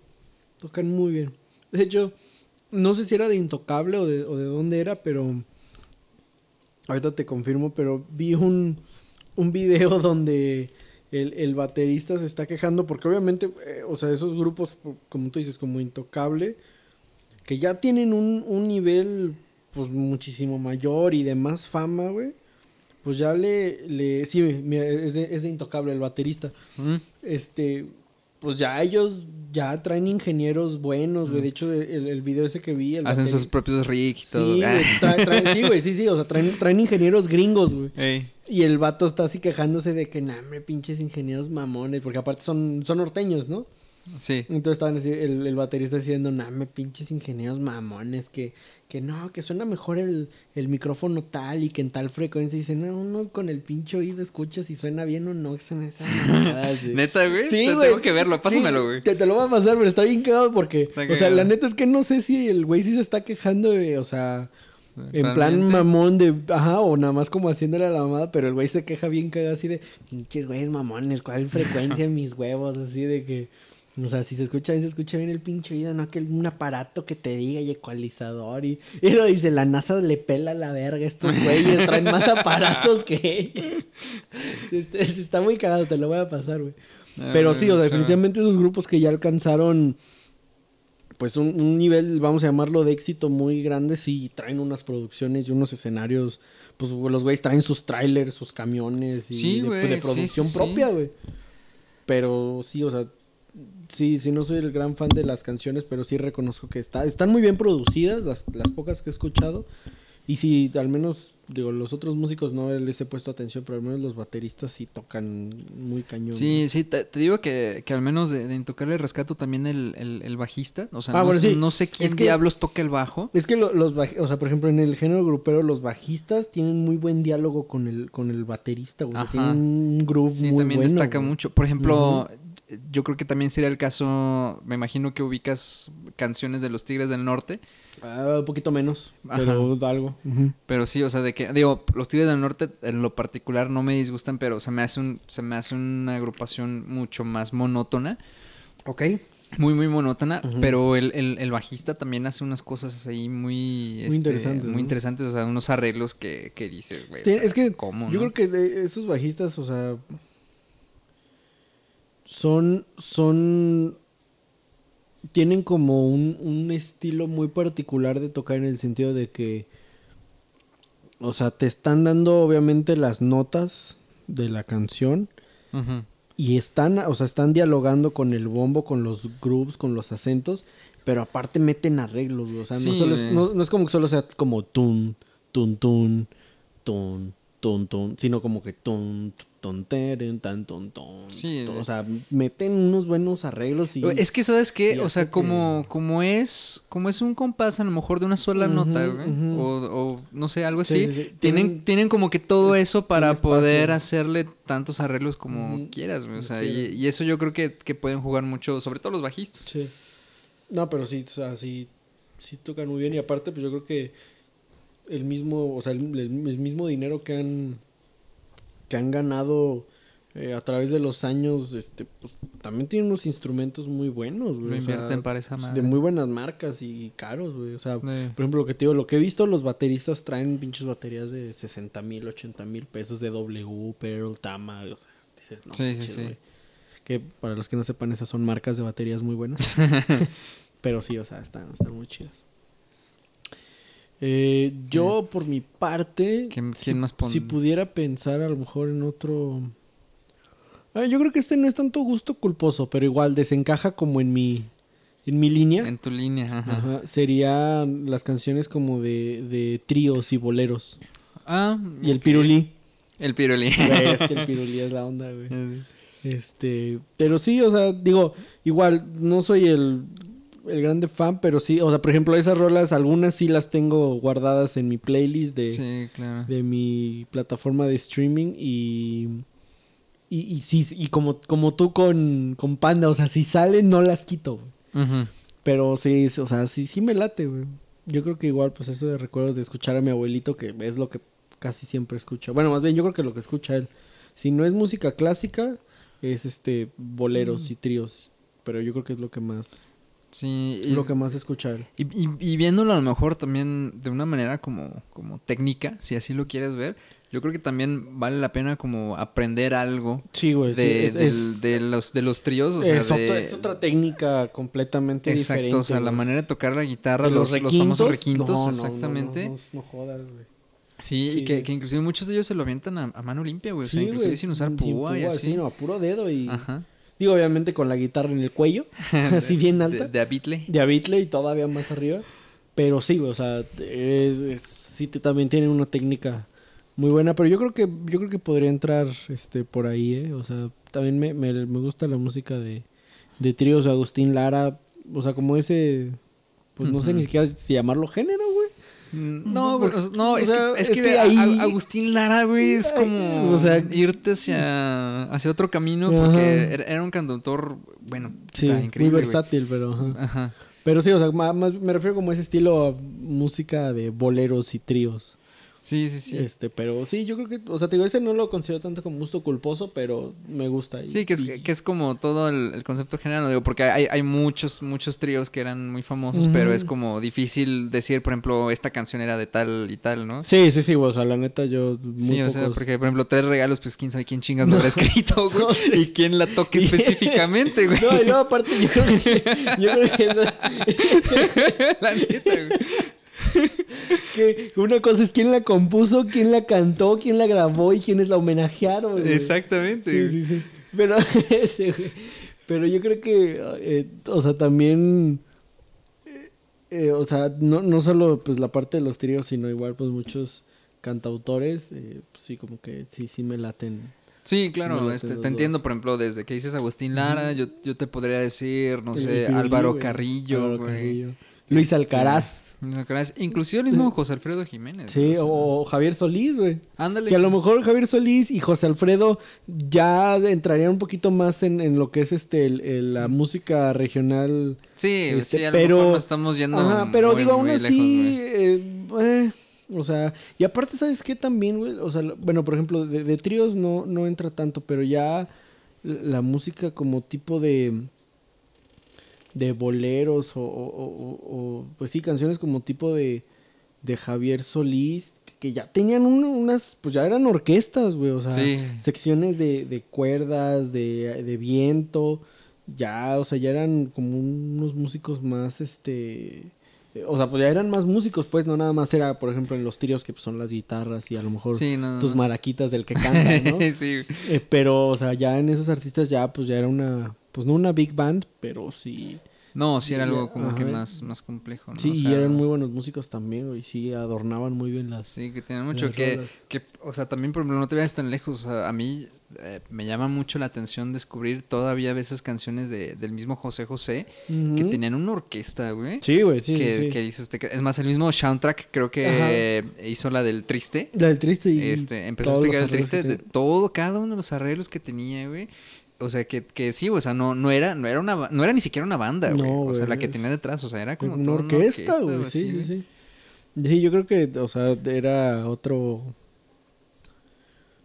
Tocan muy bien. De hecho, no sé si era de Intocable o de, o de dónde era, pero... Ahorita te confirmo, pero vi un, un video [LAUGHS] donde el, el baterista se está quejando porque obviamente, eh, o sea, esos grupos, como tú dices, como Intocable, que ya tienen un, un nivel pues muchísimo mayor y de más fama, güey. Pues ya le, le sí, mira, es de, es de Intocable el baterista. Mm. Este, pues ya ellos ya traen ingenieros buenos, güey. De hecho, el, el video ese que vi, el Hacen sus propios rigs y todo. Sí, trae- sí, güey, sí, sí, o sea, traen, traen ingenieros gringos, güey. Ey. Y el vato está así quejándose de que, nah, hombre, pinches ingenieros mamones, porque aparte son, son norteños, ¿no? Sí. Entonces estaban así, el, el baterista diciendo, nah, me pinches ingenieros mamones, que, que no, que suena mejor el, el micrófono tal y que en tal frecuencia. Y dice, no, uno con el pinche oído escucha si suena bien o no, que son esas mamadas, güey". Neta, güey. Sí, Te- güey. Tengo que verlo. Pásamelo, Sí, güey. Te, te lo voy a pasar, pero está bien cagado porque, Está o sea, la neta es que no sé si el güey sí se está quejando, o sea, en plan mamón de, ajá, o nada más como haciéndole a la mamada, pero el güey se queja bien cagado así de, pinches güeyes mamones, ¿cuál frecuencia en [LAUGHS] mis huevos? Así de que, o sea, si se escucha bien, se escucha bien el pinche oído, no que un aparato que te diga y ecualizador y, y lo dice, la NASA le pela la verga a estos güeyes, traen más aparatos que ellos. [LAUGHS] Este, está muy cagado, te lo voy a pasar, güey. Ah, Pero sí, o sea, definitivamente esos grupos que ya alcanzaron pues un, un nivel, vamos a llamarlo, de éxito muy grande, sí traen unas producciones y unos escenarios, pues los güeyes traen sus trailers, sus camiones y Sí, de, producción sí, sí. propia, güey. Pero sí, o sea, sí, sí no soy el gran fan de las canciones, pero sí reconozco que está, están muy bien producidas, las, las pocas que he escuchado. Y sí, al menos, digo, los otros músicos no les he puesto atención, pero al menos los bateristas sí tocan muy cañón. Sí, sí, te, te digo que, que al menos de, de Intocable rescato también el, el, el bajista. O sea, Ah, no, bueno, sé- sí. no sé quién Es que- diablos toca el bajo. Es que lo- los baj- o sea, por ejemplo, en el género grupero, los bajistas tienen muy buen diálogo con el, con el baterista. O sea, Ajá. tienen un groove Sí, muy también bueno. destaca güey. mucho. Por ejemplo, yo creo que también sería el caso, me imagino que ubicas canciones de los Tigres del Norte, Ah, un poquito menos, Ajá. pero algo. Ujú. pero sí, o sea, de que, digo, los Tigres del Norte en lo particular no me disgustan, pero se me hace, un, se me hace una agrupación mucho más monótona. Ok. Muy, muy monótona, pero el, el- el bajista también hace unas cosas ahí muy... este, interesantes, Muy ¿no? interesantes, o sea, unos arreglos que, que dices, güey. o Sí, sea, es que ¿cómo, yo no? creo que de esos bajistas, o sea, son, son, tienen como un, un estilo muy particular de tocar en el sentido de que, o sea, te están dando obviamente las notas de la canción y están, o sea, están dialogando con el bombo, con los grooves, con los acentos, pero aparte meten arreglos, o sea, no, solo es, no, no es como que solo sea como tun, tun, tun, tun, tun, tun, sino como que tun, tun, teren, tan, Sí, tun, güey. o sea, meten unos buenos arreglos y... Es que, ¿sabes qué? O sea, como, que- como es como es un compás a lo mejor de una sola nota, ujú. o, o no sé, algo Sí, así, sí, sí. Tienen, Tienen- tienen como que todo eso para poder hacerle tantos arreglos como quieras. O sea, y eso yo creo que, que pueden jugar mucho, sobre todo los bajistas. Sí. No, pero sí, o sea, sí, sí tocan muy bien. Y aparte, pues yo creo que el mismo, o sea, el, mismo dinero que han, que han ganado eh, a través de los años, este, pues también tienen unos instrumentos muy buenos, güey. Lo sea, invierten para esa pues, madre. De muy buenas marcas y caros, güey. O sea, Sí. por ejemplo, lo que te digo, lo que he visto, los bateristas traen pinches baterías de 60 mil, 80 mil pesos de W, Pearl, Tama, o sea, dices, no. Sí, sí, sí. güey. Que para los que no sepan, esas son marcas de baterías muy buenas. [LAUGHS] Pero sí, o sea, están, están muy chidas. Eh, yo, por mi parte, ¿Quién- si, quién más pon- si pudiera pensar a lo mejor en otro... Ah, yo creo que este no es tanto gusto culposo, pero igual desencaja como en mi, en mi línea. En tu línea, ajá. Ajá, Serían las canciones como de, de tríos y boleros. Ah, Y el pirulí. El pirulí. Es que el [LAUGHS] pirulí es la onda, güey. Este, pero sí, o sea, digo, igual no soy el, el grande fan, pero sí, o sea, por ejemplo, esas rolas, algunas sí las tengo guardadas en mi playlist de, Sí, claro. de mi plataforma de streaming y, y, y sí, y como, como tú con, con Panda, o sea, si salen no las quito. Pero sí, o sea, sí, sí me late, güey. Yo creo que igual, pues eso de recuerdos de escuchar a mi abuelito, que es lo que casi siempre escucha. Bueno, más bien yo creo que lo que escucha él. Si no es música clásica, es este boleros y tríos. Pero yo creo que es lo que más, Sí, y- lo que más escucha él. Y, y- y viéndolo a lo mejor también de una manera como, como técnica, si así lo quieres ver, yo creo que también vale la pena como aprender algo Sí, güey. sí, de, es- del- es- de los, de los tríos, o sea, es, otra, es otra técnica completamente Exacto, diferente. o sea, la manera de tocar la guitarra, los, los famosos requintos, no, no, exactamente. No, no, no jodas, güey. Sí, Sí, y que, que inclusive muchos de ellos se lo avientan a, a mano limpia, güey. O sea, Sí, inclusive sin usar púa y así. Sí, no, a puro dedo y... Ajá. Digo, obviamente con la guitarra en el cuello, [LAUGHS] [LAUGHS] así bien alta. De, de a Beatle. de Abitle y todavía más arriba. Pero sí, o sea, es, es- sí te- también tienen una técnica muy buena. Pero yo creo que yo creo que podría entrar este por ahí, ¿eh? O sea, también me, me, me gusta la música de, de tríos, Agustín Lara. O sea, como ese... Pues no sé ni siquiera si llamarlo género, No, güey, sea, no, o es, sea, que, es que, ahí- Agustín Lara, güey, es como o sea- irte hacia, hacia otro camino porque era, era un cantautor, bueno, Sí, muy increíble. güey. versátil, pero... ajá. Ajá. Pero sí, o sea, más, me refiero como a ese estilo a música de boleros y tríos. Sí, sí, sí. Este, pero sí, yo creo que, o sea, te digo, ese no lo considero tanto como gusto culposo, pero me gusta. y- Sí, que es, y- que es como todo el, el concepto general, ¿no? digo, porque hay, hay muchos, muchos tríos que eran muy famosos, pero es como difícil decir, por ejemplo, esta canción era de tal y tal, ¿no? Sí, sí, sí, o sea, la neta yo muy Sí, o sea, porque por ejemplo, tres regalos, pues quién sabe quién chingas lo habrá [LAUGHS] escrito, güey. No. Y quién la toque [LAUGHS] específicamente, güey. No, yo aparte yo creo que yo creo que, [LAUGHS] esa- la neta, güey. [LAUGHS] que una cosa es quién la compuso, quién la cantó, quién la grabó y quiénes la homenajearon. güey. Exactamente. Sí, sí, sí. Pero [LAUGHS] ese, güey. Pero yo creo que eh, o sea, también eh, eh, o sea, no, no solo pues la parte de los tríos, sino igual pues muchos cantautores, eh, pues, sí como que sí sí me laten. Sí, Sí, claro, me este, laten te entiendo, dos. por ejemplo, desde que dices Agustín Lara, yo, yo te podría decir, no El- sé, Álvaro. Carrillo, Álvaro güey. Carrillo. Luis Este. Luis Alcaraz, Inclusive el mismo José Alfredo Jiménez. Sí, o Javier Solís, güey. Ándale. Que a lo mejor Javier Solís y José Alfredo ya entrarían un poquito más en, en lo que es este el- el- la música regional. Sí, este, sí, a lo pero- mejor nos estamos yendo Ajá, pero muy, digo, aún así, eh, eh, o sea, y aparte, ¿sabes qué también, güey? O sea, bueno, por ejemplo, de, de tríos no, no entra tanto, pero ya la música como tipo de de boleros o, o- o- o- pues sí, canciones como tipo de, de Javier Solís, que ya tenían un- unas, pues ya eran orquestas, güey, o sea, Sí. secciones de, de cuerdas, de, de viento, ya, o sea, ya eran como unos músicos más, este, o sea, pues ya eran más músicos, pues, no nada más era, por ejemplo, en los tríos que pues, son las guitarras y a lo mejor Sí, tus maraquitas del que cantan, ¿no? [LAUGHS] sí. Eh, pero, o sea, ya en esos artistas ya, pues ya era una, pues no una big band, pero sí, No, sí era algo como que más, más complejo, ¿no? sí, O y eran muy buenos músicos también, güey, sí, adornaban muy bien las... Sí, que tienen mucho que, que, o sea, también por ejemplo, no te vayas tan lejos, o sea, a mí eh, me llama mucho la atención descubrir todavía a veces canciones de, del mismo José José que tenían una orquesta, güey. Sí, güey, sí, que, sí, que dices, te- es más, el mismo soundtrack creo que hizo la del Triste. La del triste y Este, empezó a explicar el triste de todo, cada uno de los arreglos que tenía, güey. O sea, que, que sí, o sea, no, no era, no era una, no era ni siquiera una banda, güey. No, o sea, la que tenía detrás, o sea, era como una orquesta, güey, sí, sí, sí. Sí, yo creo que, o sea, era otro...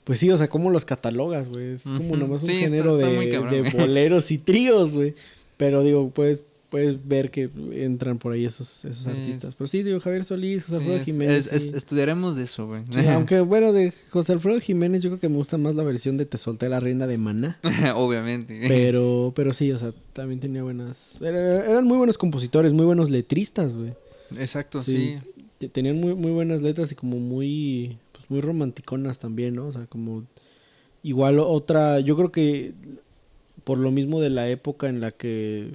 Pues sí, o sea, ¿cómo los catalogas, güey? Es como nomás un Sí, género está de, cabrón, boleros y tríos, güey. Pero digo, puedes, puedes ver que entran por ahí esos, esos artistas. es- Pero sí, digo, Javier Solís, José Sí, Alfredo Jiménez. es- es- sí. estudiaremos de eso, güey. Sí, [LAUGHS] aunque bueno, de José Alfredo Jiménez yo creo que me gusta más la versión de Te solté la reina de Maná. [LAUGHS] Obviamente. Pero, pero sí, o sea, también tenía buenas... era- eran muy buenos compositores, muy buenos letristas, güey. Exacto, Sí. sí. Te- Tenían muy, muy buenas letras y como muy, pues muy romanticonas también, ¿no? O sea, como igual otra, yo creo que por lo mismo de la época en la que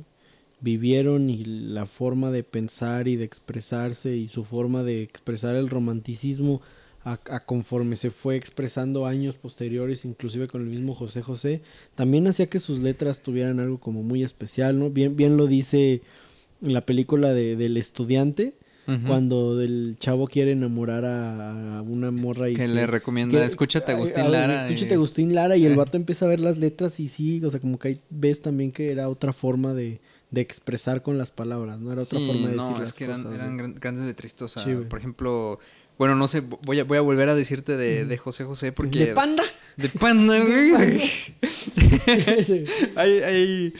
vivieron y la forma de pensar y de expresarse y su forma de expresar el romanticismo a, a conforme se fue expresando años posteriores, inclusive con el mismo José José, también hacía que sus letras tuvieran algo como muy especial, ¿no? Bien, bien lo dice en la película de, del estudiante, cuando el chavo quiere enamorar a, una morra y Que le recomienda, escúchate a Agustín a- a- Lara Escúchate y- a Agustín Lara y el vato empieza a ver las letras y sí, o sea, como que ahí ves también que era otra forma de, de expresar con las palabras, no era otra Sí, forma de no, decir es las que eran, cosas, eran ¿no? gran- grandes letristas. O sea, Sí, güey. por ejemplo, bueno, no sé, voy a, voy a volver a decirte de, de José José porque... ¿De panda? [LAUGHS] De panda, güey. [LAUGHS] hay, hay,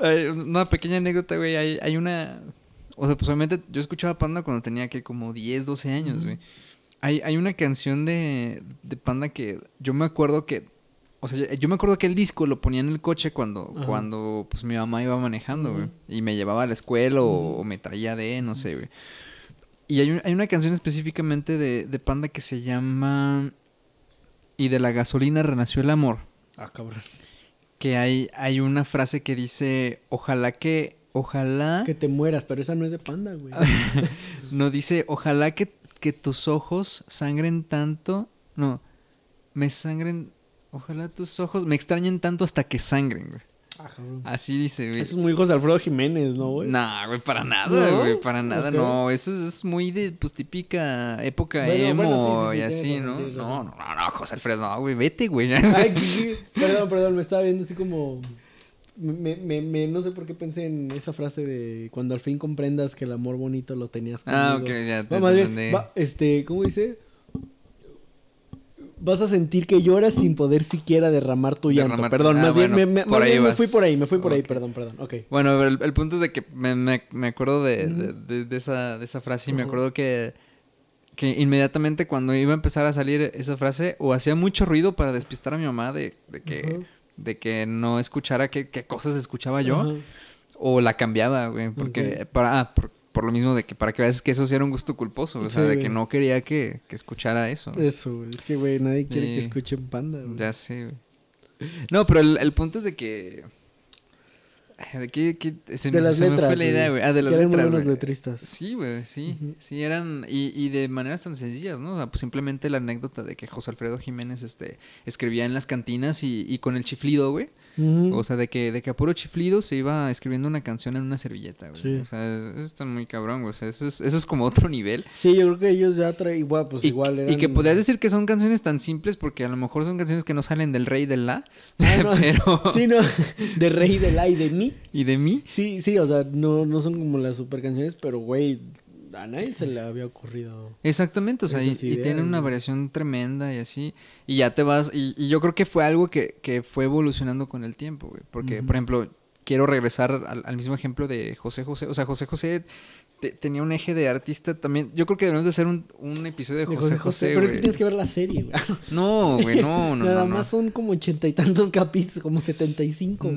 hay una pequeña anécdota, güey. Hay, hay una. O sea, pues obviamente yo escuchaba Panda cuando tenía que como 10, 12 años, güey. Hay, hay una canción de, de Panda que yo me acuerdo que. O sea, yo- yo me acuerdo que el disco lo ponía en el coche cuando, Ajá. cuando pues mi mamá iba manejando, güey. Y me llevaba a la escuela o, o me traía de, no sé, güey. Y hay, un- hay una canción específicamente de, de Panda que se llama. Y de la gasolina renació el amor. Ah, cabrón. Que hay, hay una frase que dice: Ojalá que. Ojalá. Que te mueras, pero esa no es de panda, güey. [LAUGHS] No dice, ojalá que, que tus ojos sangren tanto. No, me sangren. Ojalá tus ojos me extrañen tanto hasta que sangren, güey. Ah, cabrón. Así dice, güey. Eso es muy José Alfredo Jiménez, ¿no, güey? Nah, güey, para nada, ¿No? güey, para nada, no. Eso es, es muy de, pues, típica época Bueno, emo bueno, sí, sí, sí, y así, ¿no? No, no, no, no, José Alfredo, no, güey, vete, güey. Ay, que [LAUGHS] sí. Perdón, perdón, me estaba viendo así como. Me, me, me- no sé por qué pensé en esa frase de cuando al fin comprendas que el amor bonito lo tenías conmigo. Ah, ok, ya te más bien, va, este, ¿cómo dice? Vas a sentir que lloras sin poder siquiera derramar tu llanto. Derramar- Perdón, ah, más bien, me, me- más bien me fui por ahí, me fui por ahí, perdón, perdón. Ok. Bueno, el, el punto es de que me, me- me acuerdo de, de- de- de esa, de esa frase y me acuerdo que, que inmediatamente cuando iba a empezar a salir esa frase, o hacía mucho ruido para despistar a mi mamá de, de que, de que no escuchara qué, qué cosas escuchaba yo, o la cambiaba, güey, porque para, ah, por, por lo mismo de que para que veas que eso sí era un gusto culposo, o sea, Sí, de que no quería que, que escuchara eso. Eso, es que, güey, nadie quiere Sí. que escuchen panda, güey. Ya sé, güey. No, pero el, el punto es de que... ¿De qué? qué- se De me- las se me letras. fue la idea, güey. Ah, de las que eran letras, buenos güey. letristas. Sí, güey, sí. Sí, eran. Y, y de maneras tan sencillas, ¿no? O sea, pues simplemente la anécdota de que José Alfredo Jiménez este, escribía en las cantinas y, y con el chiflido, güey. O sea, de que, de que a puro chiflido se iba escribiendo una canción en una servilleta, güey. Sí. O sea, es- eso está muy cabrón, güey. O sea, eso es, eso es como otro nivel. Sí, yo creo que ellos ya traen, igual, pues y, igual eran... y que podrías decir que son canciones tan simples porque a lo mejor son canciones que no salen del rey del la. [LAUGHS] Ah, no. [LAUGHS] pero. Sí, no, de rey, de la y de mí. Y de mí. Sí, sí, o sea, no, no son como las super canciones, pero güey, a nadie se le había ocurrido. Exactamente, o sea, y, tienen una variación tremenda y así. Y ya te vas, y, y yo creo que fue algo que, que fue evolucionando con el tiempo, güey. Porque, por ejemplo, quiero regresar al, al mismo ejemplo de José José. O sea, José José te- tenía un eje de artista también. Yo creo que debemos de hacer un, un episodio de José José, Pero es que tienes que ver la serie, güey. [LAUGHS] No, güey, no, no, Nada no, no. más son como ochenta y tantos capítulos, como setenta y cinco.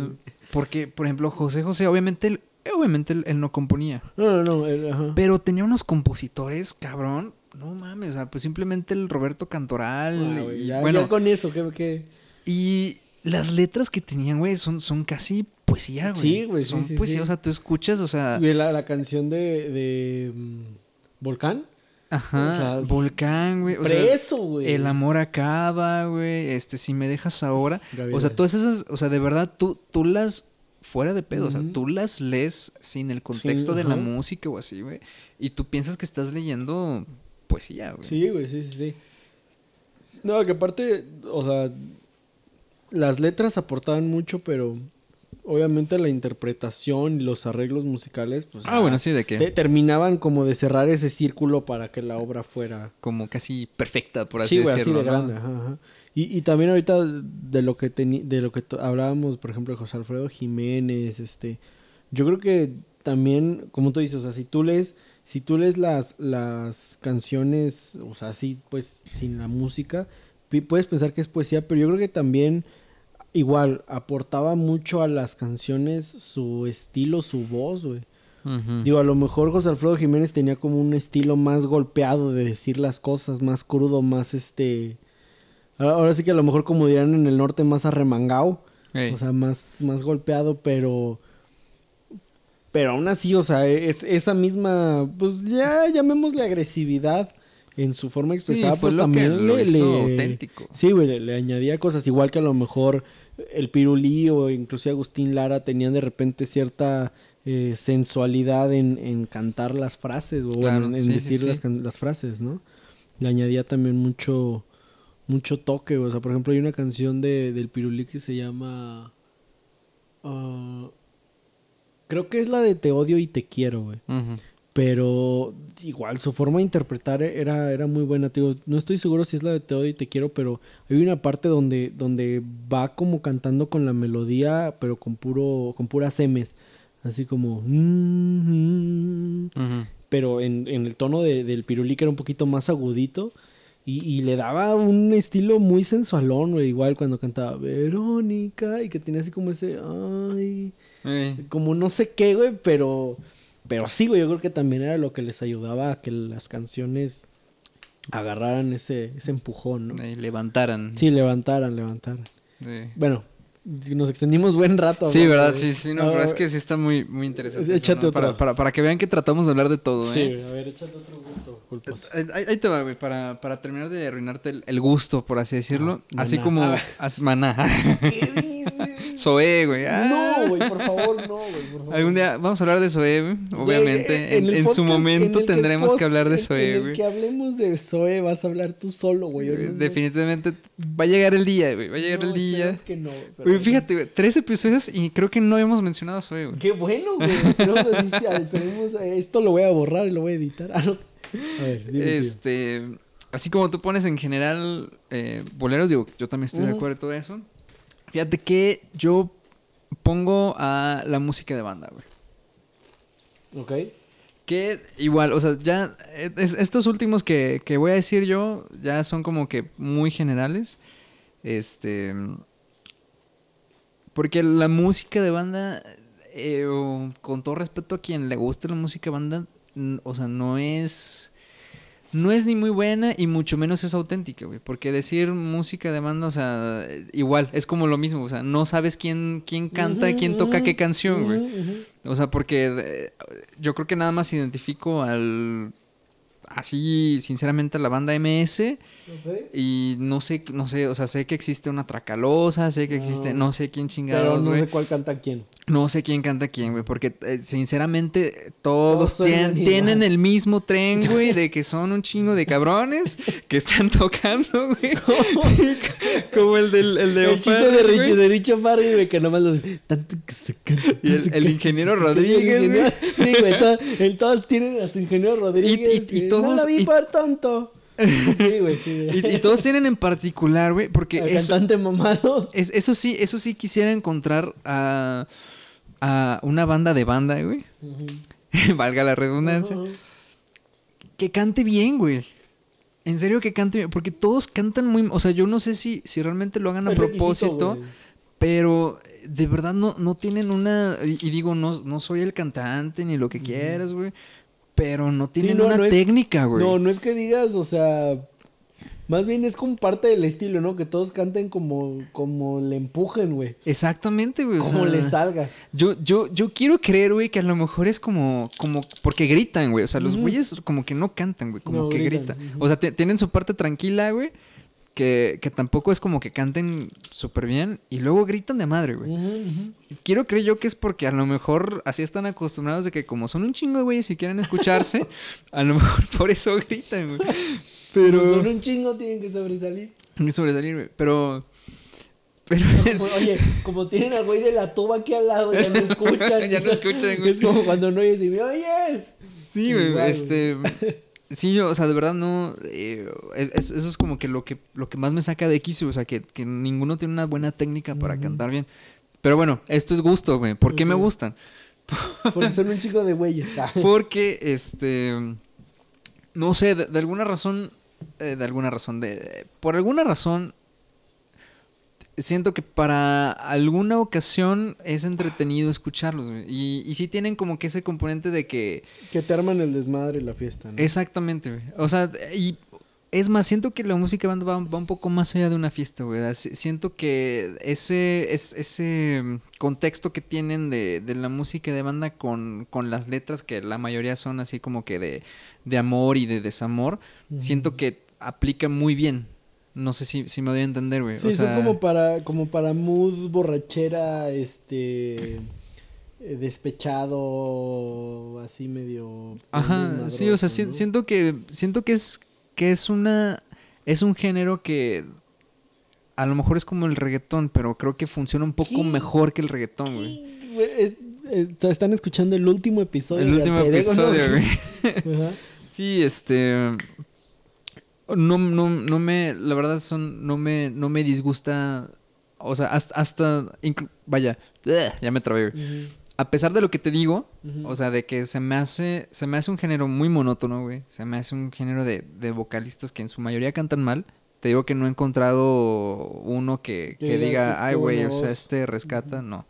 Porque, por ejemplo, José José, obviamente, obviamente él, él no componía. No, no, no. ajá. Pero tenía unos compositores, cabrón. No mames, o sea, pues simplemente el Roberto Cantoral. Y, ya, bueno, ya con eso, que, que... y las letras que tenían, güey, son, son casi poesía, güey. Sí, güey, sí, Son sí, poesía, sí. o sea, tú escuchas, o sea, La, la canción de, de mm, Volcán. ajá, o sea, volcán, güey. O Preso, güey. el amor acaba, güey. Este, si me dejas ahora. O sea, todas esas, o sea, de verdad, tú, tú las, fuera de pedo, o sea, tú las lees sin el contexto de la música o así, güey. Y tú piensas que estás leyendo poesía, güey. Sí, güey, sí, sí, sí. No, que aparte, o sea, las letras aportaban mucho, pero obviamente la interpretación y los arreglos musicales, pues... Ah, bueno, sí, de que te- terminaban como de cerrar ese círculo para que la obra fuera... como casi perfecta, por así sí, decirlo. de ¿no? grande. Ajá, ajá. Y, y también ahorita de lo que de lo que hablábamos, por ejemplo, de José Alfredo Jiménez, este, yo creo que también, como tú dices, o sea, si tú lees, si tú lees las, las canciones, o sea, así, pues, sin la música, puedes pensar que es poesía, pero yo creo que también igual aportaba mucho a las canciones su estilo, su voz, güey. Digo, a lo mejor José Alfredo Jiménez tenía como un estilo más golpeado de decir las cosas, más crudo, más este... Ahora sí que a lo mejor como dirán en el norte, más arremangado. O sea, más, más golpeado, pero... Pero aún así, o sea, es, esa misma, pues ya llamémosle agresividad en su forma expresada, pues también le, hizo le- auténtico. Sí, güey, le, le añadía cosas, igual que a lo mejor el Pirulí o inclusive Agustín Lara tenían de repente cierta eh, sensualidad en, en cantar las frases o Claro, en, en sí, decir sí. Las, las frases, ¿no? Le añadía también mucho mucho toque, o sea, por ejemplo, hay una canción de, del Pirulí que se llama... ah, creo que es la de Te odio y te quiero, güey. Pero igual su forma de interpretar era, era muy buena. Te digo, no estoy seguro si es la de Te odio y te quiero, pero hay una parte donde, donde va como cantando con la melodía, pero con puro, con puras M's. Así como. "Mm, mm", Ujú. pero en, en el tono de- del pirulí que era un poquito más agudito. Y, y le daba un estilo muy sensualón, güey. Igual cuando cantaba Verónica y que tenía así como ese, ay, Eh, como no sé qué, güey, pero, pero sí, güey, yo creo que también era lo que les ayudaba a que las canciones agarraran ese, ese empujón, ¿no? eh, levantaran. Sí, levantaran, levantaran. Eh. Bueno, nos extendimos buen rato. Sí, verdad, de- sí, sí, no, pero es que sí está muy, muy interesante. Échate eso, ¿no? otro. para, para, para que vean que tratamos de hablar de todo, Sí, ¿eh? güey, a ver, échate otro gusto, culposo. Ahí, ahí te va, güey, para, para terminar de arruinarte el, el gusto, por así decirlo. Ah, así maná. como... Ah. as- maná. [LAUGHS] ¿Qué dices? Zoé, güey. ah. No, güey, por favor, no, güey, por favor. Algún día vamos a hablar de Zoé, güey. Obviamente. Güey, en, en su momento en tendremos que post- hablar de Zoé, En el güey. que hablemos de Zoe vas a hablar tú solo, güey. Definitivamente va a llegar el día, güey. Va a llegar no, el día. que no, güey, pero- Güey, fíjate, güey, tres episodios y creo que no hemos mencionado a Zoé, güey. Qué bueno, güey. Eh, esto lo voy a borrar y lo voy a editar. Ah, no. A ver, dime, tío. Este, así como tú pones en general eh, boleros, digo, yo también estoy de acuerdo en todo eso. Fíjate que yo pongo a la música de banda, güey. Ok. Que igual, o sea, ya es- estos últimos que, que voy a decir yo ya son como que muy generales. Este. Porque la música de banda, eh, con todo respeto a quien le guste la música de banda, o sea, no es. No es ni muy buena y mucho menos es auténtica, güey. Porque decir música de banda, o sea, igual, es como lo mismo. O sea, no sabes quién, quién canta, Ujú, quién toca qué canción, güey. O sea, porque eh, yo creo que nada más identifico al. Así, sinceramente, a la banda MS. Ok. Y no sé, no sé, o sea, sé que existe una Tracalosa, sé que existe, Ah. no sé quién chingados, no güey. sé cuál canta quién. No sé quién canta quién, güey, porque eh, sinceramente Todos tienen el mismo tren, [LAUGHS] güey, de que son un chingo de cabrones que están tocando, güey. [LAUGHS] Como el del el de el chiste de, güey. Richo, de Richo Farrell, güey, que nomás los... Tanto que se canta. Y el, el ingeniero Rodríguez, El güey. [LAUGHS] Sí, güey, el- todos tienen a su ingeniero Rodríguez. y no todos- la vi por tonto. Sí, güey, sí. Y, y todos tienen en particular, güey, porque El eso, cantante mamado. es- eso sí, eso sí quisiera encontrar a, a una banda de banda, güey. [LAUGHS] Valga la redundancia. Que cante bien, güey. En serio que cante bien. Porque todos cantan muy... O sea, yo no sé si, si realmente lo hagan a propósito. Pero de verdad no, no tienen una... Y, y digo, no, no soy el cantante ni lo que quieras, güey. Pero no tienen no, una no técnica, güey. No, no es que digas, o sea, más bien es como parte del estilo, ¿no? Que todos canten como, como le empujen, güey. Exactamente, güey. o Como sea, le salga. Yo, yo, yo quiero creer, güey, que a lo mejor es como, como, porque gritan, güey. O sea, los güeyes como que no cantan, güey, como No, que gritan. O sea, tienen su parte tranquila, güey, que, que tampoco es como que canten súper bien y luego gritan de madre, güey. Quiero creer yo que es porque a lo mejor así están acostumbrados de que como son un chingo de güeyes y quieren escucharse, [LAUGHS] a lo mejor por eso gritan, güey. Pero... son un chingo, tienen que sobresalir. Ni sobresalir, güey. Pero... Pero... Oye, como tienen al güey de la tuba aquí al lado, ya no escuchan. [LAUGHS] Ya no escuchan, güey. Es como cuando no oyes y me oyes. Sí, güey, este... Sí, yo, o sea, de verdad no... eh, es- es- eso es como que lo que lo que más me saca de quicio, o sea, que, que ninguno tiene una buena técnica para cantar bien. Pero bueno, esto es gusto, güey. ¿Por qué me gustan? Porque son un [LAUGHS] chico de güeyes. Porque, este... No sé, de, de alguna razón... eh, de alguna razón, de... Por alguna razón... Siento que para alguna ocasión es entretenido escucharlos. Y, y sí tienen como que ese componente de que... que te arman el desmadre y la fiesta, ¿no? Exactamente, güey. O sea, y es más, siento que la música banda va, va un poco más allá de una fiesta, güey. Si- Siento que ese, es, ese mm, contexto que tienen de, de la música de banda con, con las letras, que la mayoría son así como que de, de amor y de desamor, siento que aplica muy bien. No sé si, si me doy a entender, güey. Sí, o son como para, como para mood, borrachera, este eh, despechado, así medio Ajá, sí, o sea, siento que siento que es que es una es un género que a lo mejor es como el reggaetón, pero creo que funciona un poco ¿Qué? mejor que el reggaetón, güey. Es- es- están escuchando el último episodio. El último episodio, güey. [LAUGHS] Ajá. Sí, este no, no, no me, la verdad son, no me, no me disgusta, o sea, hasta, hasta vaya, ya me trabé, a pesar de lo que te digo, o sea, de que se me hace, se me hace un género muy monótono, güey. Se me hace un género de, de vocalistas que en su mayoría cantan mal. Te digo que no he encontrado uno que, Que diga, ay, güey, o sea, voz". este rescata, no.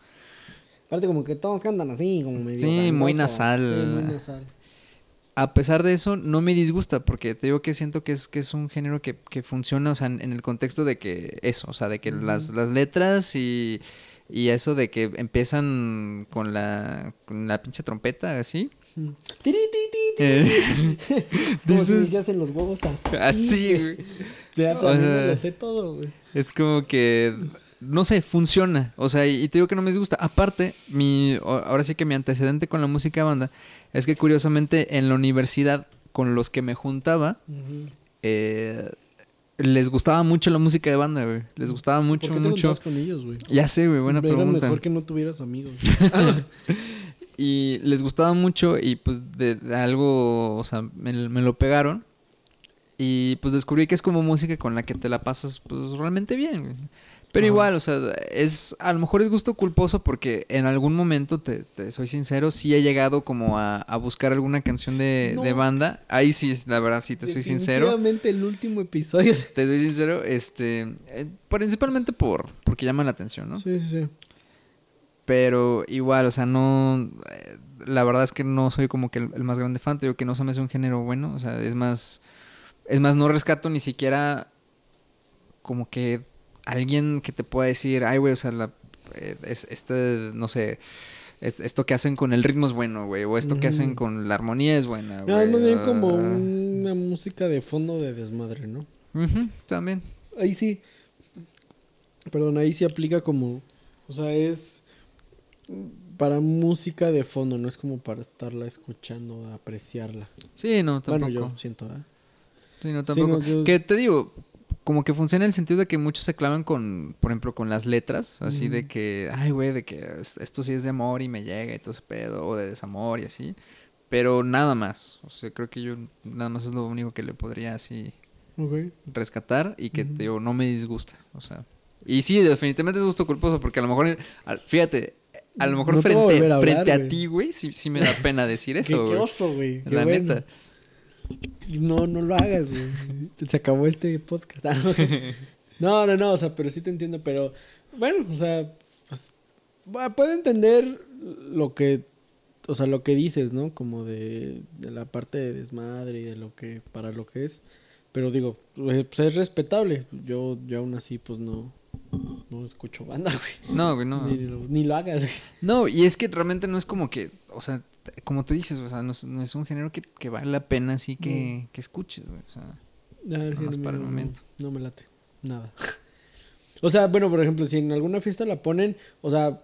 Aparte como que todos cantan así, como medio Sí, muy nasal. Sí, muy nasal. A pesar de eso, no me disgusta, porque te digo que siento que es, que es un género que, que funciona, o sea, en, en el contexto de que eso, o sea, de que las, las letras y, y eso de que empiezan con la, con la pinche trompeta, así. Ti. Eh, [LAUGHS] Es como si dices- se hacen los huevos así. así, güey. O sea, lo sé todo, güey. Es como que, no sé, funciona. O sea, y, te digo que no me disgusta. Aparte, mi, ahora sí que mi antecedente con la música de banda es que curiosamente en la universidad con los que me juntaba, eh, les gustaba mucho la música de banda, güey. Les gustaba mucho, ¿Por qué te mucho. con ellos, güey? Ya sé, güey, buena Era pregunta. mejor que no tuvieras amigos. [LAUGHS] Y les gustaba mucho y pues de, de algo, o sea, me, me lo pegaron. Y pues descubrí que es como música con la que te la pasas pues realmente bien. Pero Ajá. igual, o sea, es a lo mejor es gusto culposo porque en algún momento, te, te soy sincero, sí he llegado como a, a buscar alguna canción de, No. de banda. Ahí sí, la verdad, sí te soy sincero. Definitivamente el último episodio. Te soy sincero, este, eh, principalmente por porque llaman la atención, ¿no? Sí, sí, sí. Pero igual, o sea, no. eh, La verdad es que no soy como que el, el más grande fan. Te digo que no se me hace un género bueno. O sea, es más. Es más, no rescato ni siquiera. Como que alguien que te pueda decir, ay, güey, o sea, la, eh, es, este, no sé. es- esto que hacen con el ritmo es bueno, güey. O esto que hacen con la armonía es buena, No, es güey. más bien como ah, una música de fondo de desmadre, ¿no? también. Ahí sí. Perdón, ahí sí aplica como. O sea, es. Para música de fondo, no es como para estarla escuchando, apreciarla. Sí, no, tampoco. Bueno, yo siento, ¿eh? Sí, no, Sí, tampoco. no, yo- Que te digo, como que funciona en el sentido de que muchos se clavan con, por ejemplo, con las letras, así de que, ay, güey, de que es- esto sí es de amor y me llega y todo ese pedo, o de desamor y así. Pero nada más. O sea, creo que yo nada más es lo único que le podría así rescatar y que, digo, no me disgusta. O sea, y sí, definitivamente es gusto culposo porque a lo mejor, fíjate, a lo mejor No frente, a hablar, frente a ti, güey, sí, sí me da pena decir [LAUGHS] eso, qué güey. oso, güey. Qué La bueno. neta. No, no lo hagas, güey. Se acabó este podcast. No, no, no, o sea, pero sí te entiendo, pero bueno, o sea, pues, puedo entender lo que, o sea, lo que dices, ¿no? Como de, la parte de desmadre y de lo que, para lo que es, pero digo, pues es respetable. Yo, yo aún así, pues no, no escucho banda, güey. No, güey, no. Ni, lo, ni lo hagas, güey. No, y es que realmente no es como que, o sea, como tú dices, o sea, no es, no es un género que, que vale la pena así que, que escuches, güey. O sea, sí, más no, para el no, momento. No, me late. Nada. [LAUGHS] O sea, bueno, por ejemplo, si en alguna fiesta la ponen, o sea,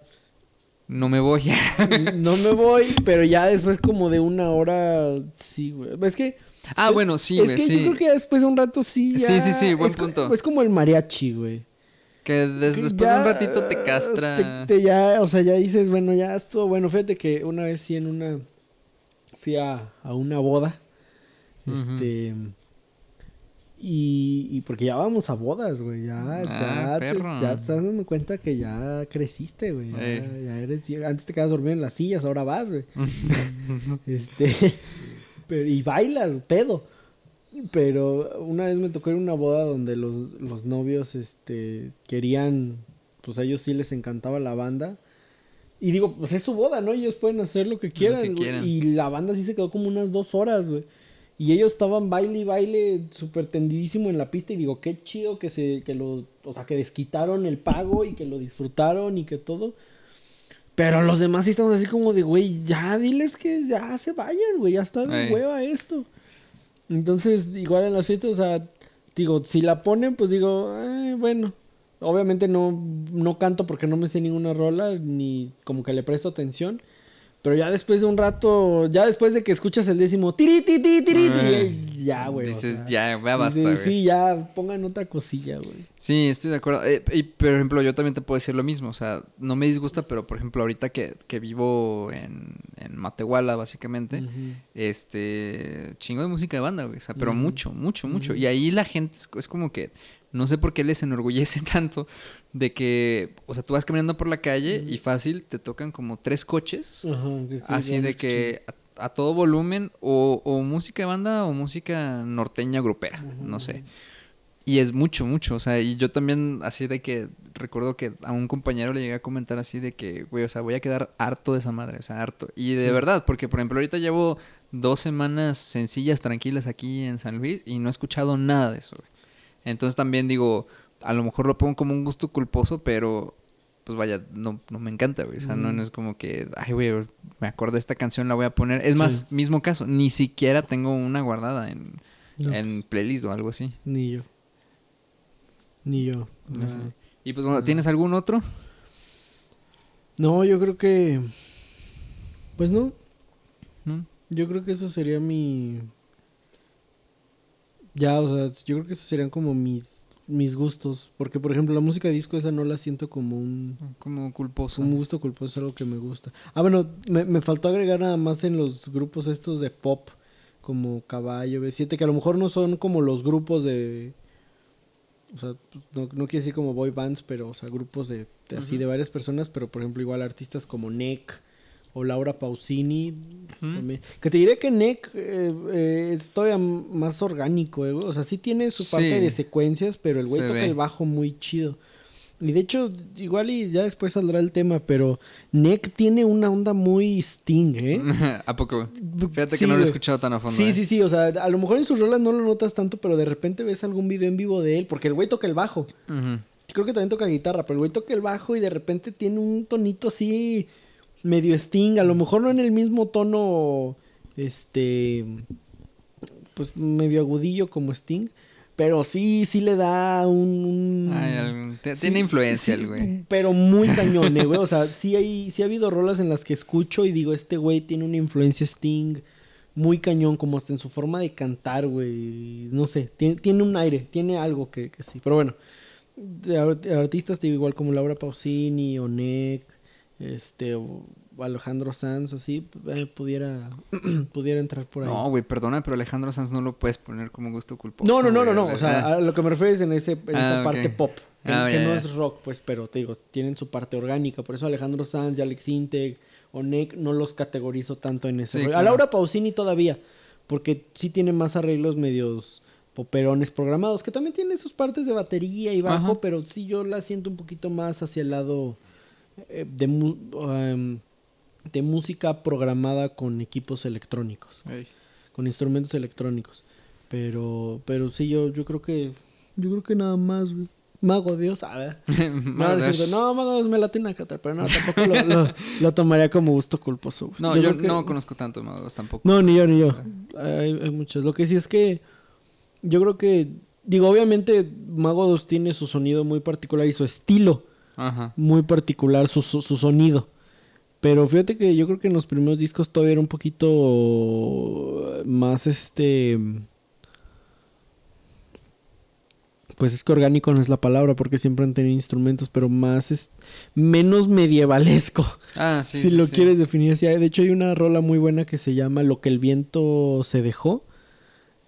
no me voy. [LAUGHS] no me voy, pero ya después como de una hora, sí, güey. Es que... ah, es- bueno, sí, es güey, que sí. yo creo que después de un rato sí ya... Sí, sí, sí, buen es punto. Es como el mariachi, güey. Que des- Que después de un ratito te castra. Te, te ya, o sea, ya dices, bueno, ya estuvo bueno. Fíjate que una vez sí en una... Fui a, a una boda. Este... Y, y porque ya vamos a bodas, güey. Ya, Ah, ya, te, ya te estás dando cuenta que ya creciste, güey. Ya, Ey. ya eres Antes te quedas dormido en las sillas, ahora vas, güey. [LAUGHS] este. [LAUGHS] Pero, y bailas, pedo. Pero una vez me tocó ir a una boda donde los, los novios este, querían. Pues a ellos sí les encantaba la banda. Y digo, pues es su boda, ¿no? Ellos pueden hacer lo que quieran. que güey. quieran. Y la banda sí se quedó como unas dos horas, güey. Y ellos estaban baile y baile súper tendidísimo en la pista. Y digo, qué chido que se, que lo, o sea, que desquitaron el pago y que lo disfrutaron y que todo. Pero los demás sí estamos así como de, güey, ya diles que ya se vayan, güey, ya está de hueva esto. Entonces, igual en las fiestas, o sea, digo, si la ponen, pues digo, eh, bueno. Obviamente no, no canto porque no me sé ninguna rola, ni como que le presto atención. Pero ya después de un rato, ya después de que escuchas el décimo, tiri, ti, ti, tiri, ti, Ay. ya, güey. o Dices, sea, ya, ya basta, güey. Sí, ya pongan otra cosilla, güey. Sí, estoy de acuerdo. Eh, y, por ejemplo, yo también te puedo decir lo mismo. O sea, no me disgusta, pero por ejemplo, ahorita que, que vivo en, en Matehuala, básicamente. Ujú. Este, chingo de música de banda, güey. O sea, pero mucho, mucho, mucho. Y ahí la gente es, es como que, no sé por qué les enorgullece [LAUGHS] tanto de que, o sea, tú vas caminando por la calle y fácil te tocan como tres coches. Ajá, que- que Así de que a, a todo volumen, o, o música de banda o música norteña grupera, no sé. Y es mucho, mucho. O sea, y yo también, así de que recuerdo que a un compañero le llegué a comentar así de que, güey, o sea, voy a quedar harto de esa madre, o sea, harto. Y de verdad, porque por ejemplo, ahorita llevo dos semanas sencillas, tranquilas aquí en San Luis y no he escuchado nada de eso, güey. Entonces también digo, a lo mejor lo pongo como un gusto culposo, pero pues vaya, no, no me encanta, güey. O sea, no, no es como que, ay, güey, me acuerdo de esta canción, la voy a poner. Es más, mismo caso, ni siquiera tengo una guardada en, No. en playlist o algo así. Ni yo. Ni yo. No sé. Ajá. Y pues, bueno, ¿tienes algún otro? No, yo creo que. Pues no. ¿No? Yo creo que eso sería mi. Ya, o sea, yo creo que esos serían como mis, mis gustos. Porque, por ejemplo, la música disco esa no la siento como un, Como culposo. un gusto culposo, es algo que me gusta. Ah, bueno, me, me faltó agregar nada más en los grupos estos de pop, como Caballo, B7, que a lo mejor no son como los grupos de. O sea, pues, no, no quiere decir como boy bands, pero, o sea, grupos de, de así de varias personas, pero por ejemplo, igual artistas como Nick o Laura Pausini. también. Que te diré que Nick eh, eh, es todavía más orgánico, eh. O sea, sí tiene su parte Sí. de secuencias, pero el güey Se toca ve. el bajo muy chido. Y de hecho, igual y ya después saldrá el tema, pero Nick tiene una onda muy Sting, ¿eh? [LAUGHS] ¿A poco? Fíjate Sí, que no lo he escuchado tan a fondo. Sí, ¿eh? sí, sí, o sea, a lo mejor en sus rolas no lo notas tanto, pero de repente ves algún video en vivo de él, porque el güey toca el bajo. Creo que también toca guitarra, pero el güey toca el bajo y de repente tiene un tonito así medio Sting, a lo mejor no en el mismo tono, este, pues medio agudillo como Sting, pero sí, sí le da un... un- Ay, algún- te- sí, tiene influencia sí, el güey. Pero muy [LAUGHS] cañón, eh, güey, o sea, sí, hay, sí ha habido rolas en las que escucho y digo, este güey tiene una influencia Sting muy cañón, como hasta en su forma de cantar, güey, no sé, tiene, tiene un aire, tiene algo que, que sí, pero bueno de art- artistas digo, igual como Laura Pausini o Nick este o Alejandro Sanz así eh, pudiera [CLEARS THROAT] pudiera entrar por ahí No, güey, perdona, pero Alejandro Sanz no lo puedes poner como gusto culposo. no no no no, no, o sea a lo que me refiero es en ese en esa Ah, parte pop que, Ah, que no es rock pues pero te digo tienen su parte orgánica por eso Alejandro Sanz y Alex Integ o Nick no los categorizo tanto en ese Sí, a. Laura Pausini todavía porque sí tiene más arreglos medios poperones programados, que también tiene sus partes de batería y bajo, Ajá. pero sí yo la siento un poquito más hacia el lado de, mu- em, de música programada con equipos electrónicos, Ey. con instrumentos electrónicos. Pero, pero sí, yo, yo creo que, yo creo que nada más, güey. Mago Dios, a ver. [LAUGHS] No, Mago no. Dios. Mago Dios me late una cata, pero no, tampoco lo, [LAUGHS] lo- lo tomaría como gusto culposo. güey. No, yo, que- no conozco tanto Magos tampoco. no, ni yo, ni yo. Hay, hay muchos. Lo que sí es que yo creo que, digo, obviamente Mago 2 tiene su sonido muy particular y su estilo Ajá. muy particular, su, su, su sonido. Pero fíjate que yo creo que en los primeros discos todavía era un poquito más este... Pues es que orgánico no es la palabra porque siempre han tenido instrumentos, pero más es menos medievalesco Ah, [LAUGHS] sí. si sí, lo sí. quieres definir así. De hecho, hay una rola muy buena que se llama Lo que el viento se dejó.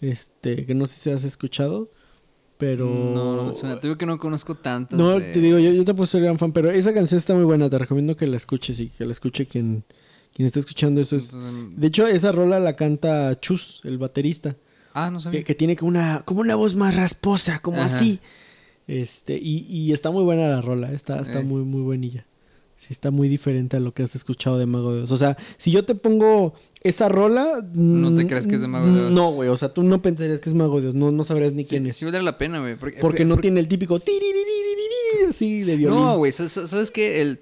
Este, que no sé si has escuchado. Pero. No, no me suena. Te digo que no conozco tantas. No, de- te digo, yo, yo tampoco soy gran fan, pero esa canción está muy buena. Te recomiendo que la escuches y que la escuche quien, quien está escuchando eso. Es... Entonces, De hecho, esa rola la canta Chus, el baterista. Ah, no sabía. Que, que tiene como una, como una voz más rasposa, como Ajá. así. Este, y, y está muy buena la rola, está, está Eh. muy, muy buenilla. Sí, está muy diferente a lo que has escuchado de Mago de Oz. O sea, si yo te pongo esa rola. No te mm, crees que es de Mago de Oz. No, güey. O sea, tú no pensarías que es Mago de Oz. No, no sabrías ni Sí, quién es. sí vale la pena, güey. Porque, porque no porque- tiene el típico. Así de violín. No, güey. sa- sa- ¿Sabes qué? El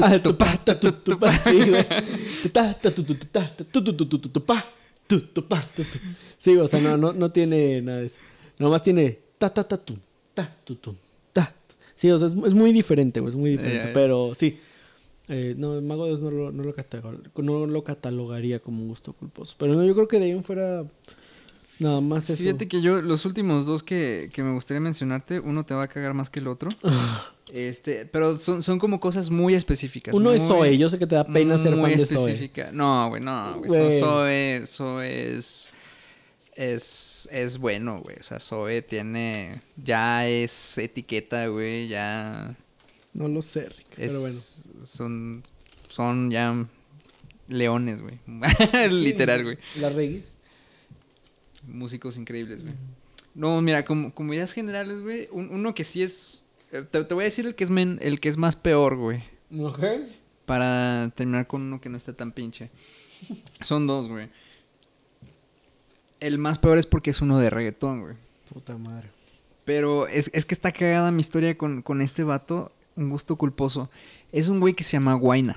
Ah, sí, güey. Sí, o sea, no, no, no tiene nada de eso. Nomás tiene ta, ta, ta, tu, ta, tu, tu. Sí, o sea, es, es muy diferente, güey, es muy diferente. Ya, ya. Pero sí. Eh, no, el Mago de Oz no lo, no, lo catalogar- no lo catalogaría como un gusto culposo. Pero no, yo creo que de ahí en fuera nada más eso. Fíjate que yo, los últimos dos que, que me gustaría mencionarte, uno te va a cagar más que el otro. [LAUGHS] Este, pero son, son como cosas muy específicas. Uno es Zoe, yo sé que te da pena ser muy fan de Zoe. específica. No, güey, no, güey. Zoe, Zoe es, es, es bueno, güey. O sea, Zoe tiene, ya es etiqueta, güey, ya No lo sé, Rick, es, pero bueno. son, son ya leones, güey. [LAUGHS] Literal, güey. ¿Las reggaes? Músicos increíbles, güey. No, mira, como, como ideas generales, güey, un- uno que sí es, eh, te, te voy a decir el que es, men- el que es más peor, güey. ¿Ok? Para terminar con uno que no está tan pinche. Son dos, güey. El más peor es porque es uno de reggaetón, güey. Puta madre. Pero es, es que está cagada mi historia con, con este vato. Un gusto culposo. Es un güey que se llama Guaina.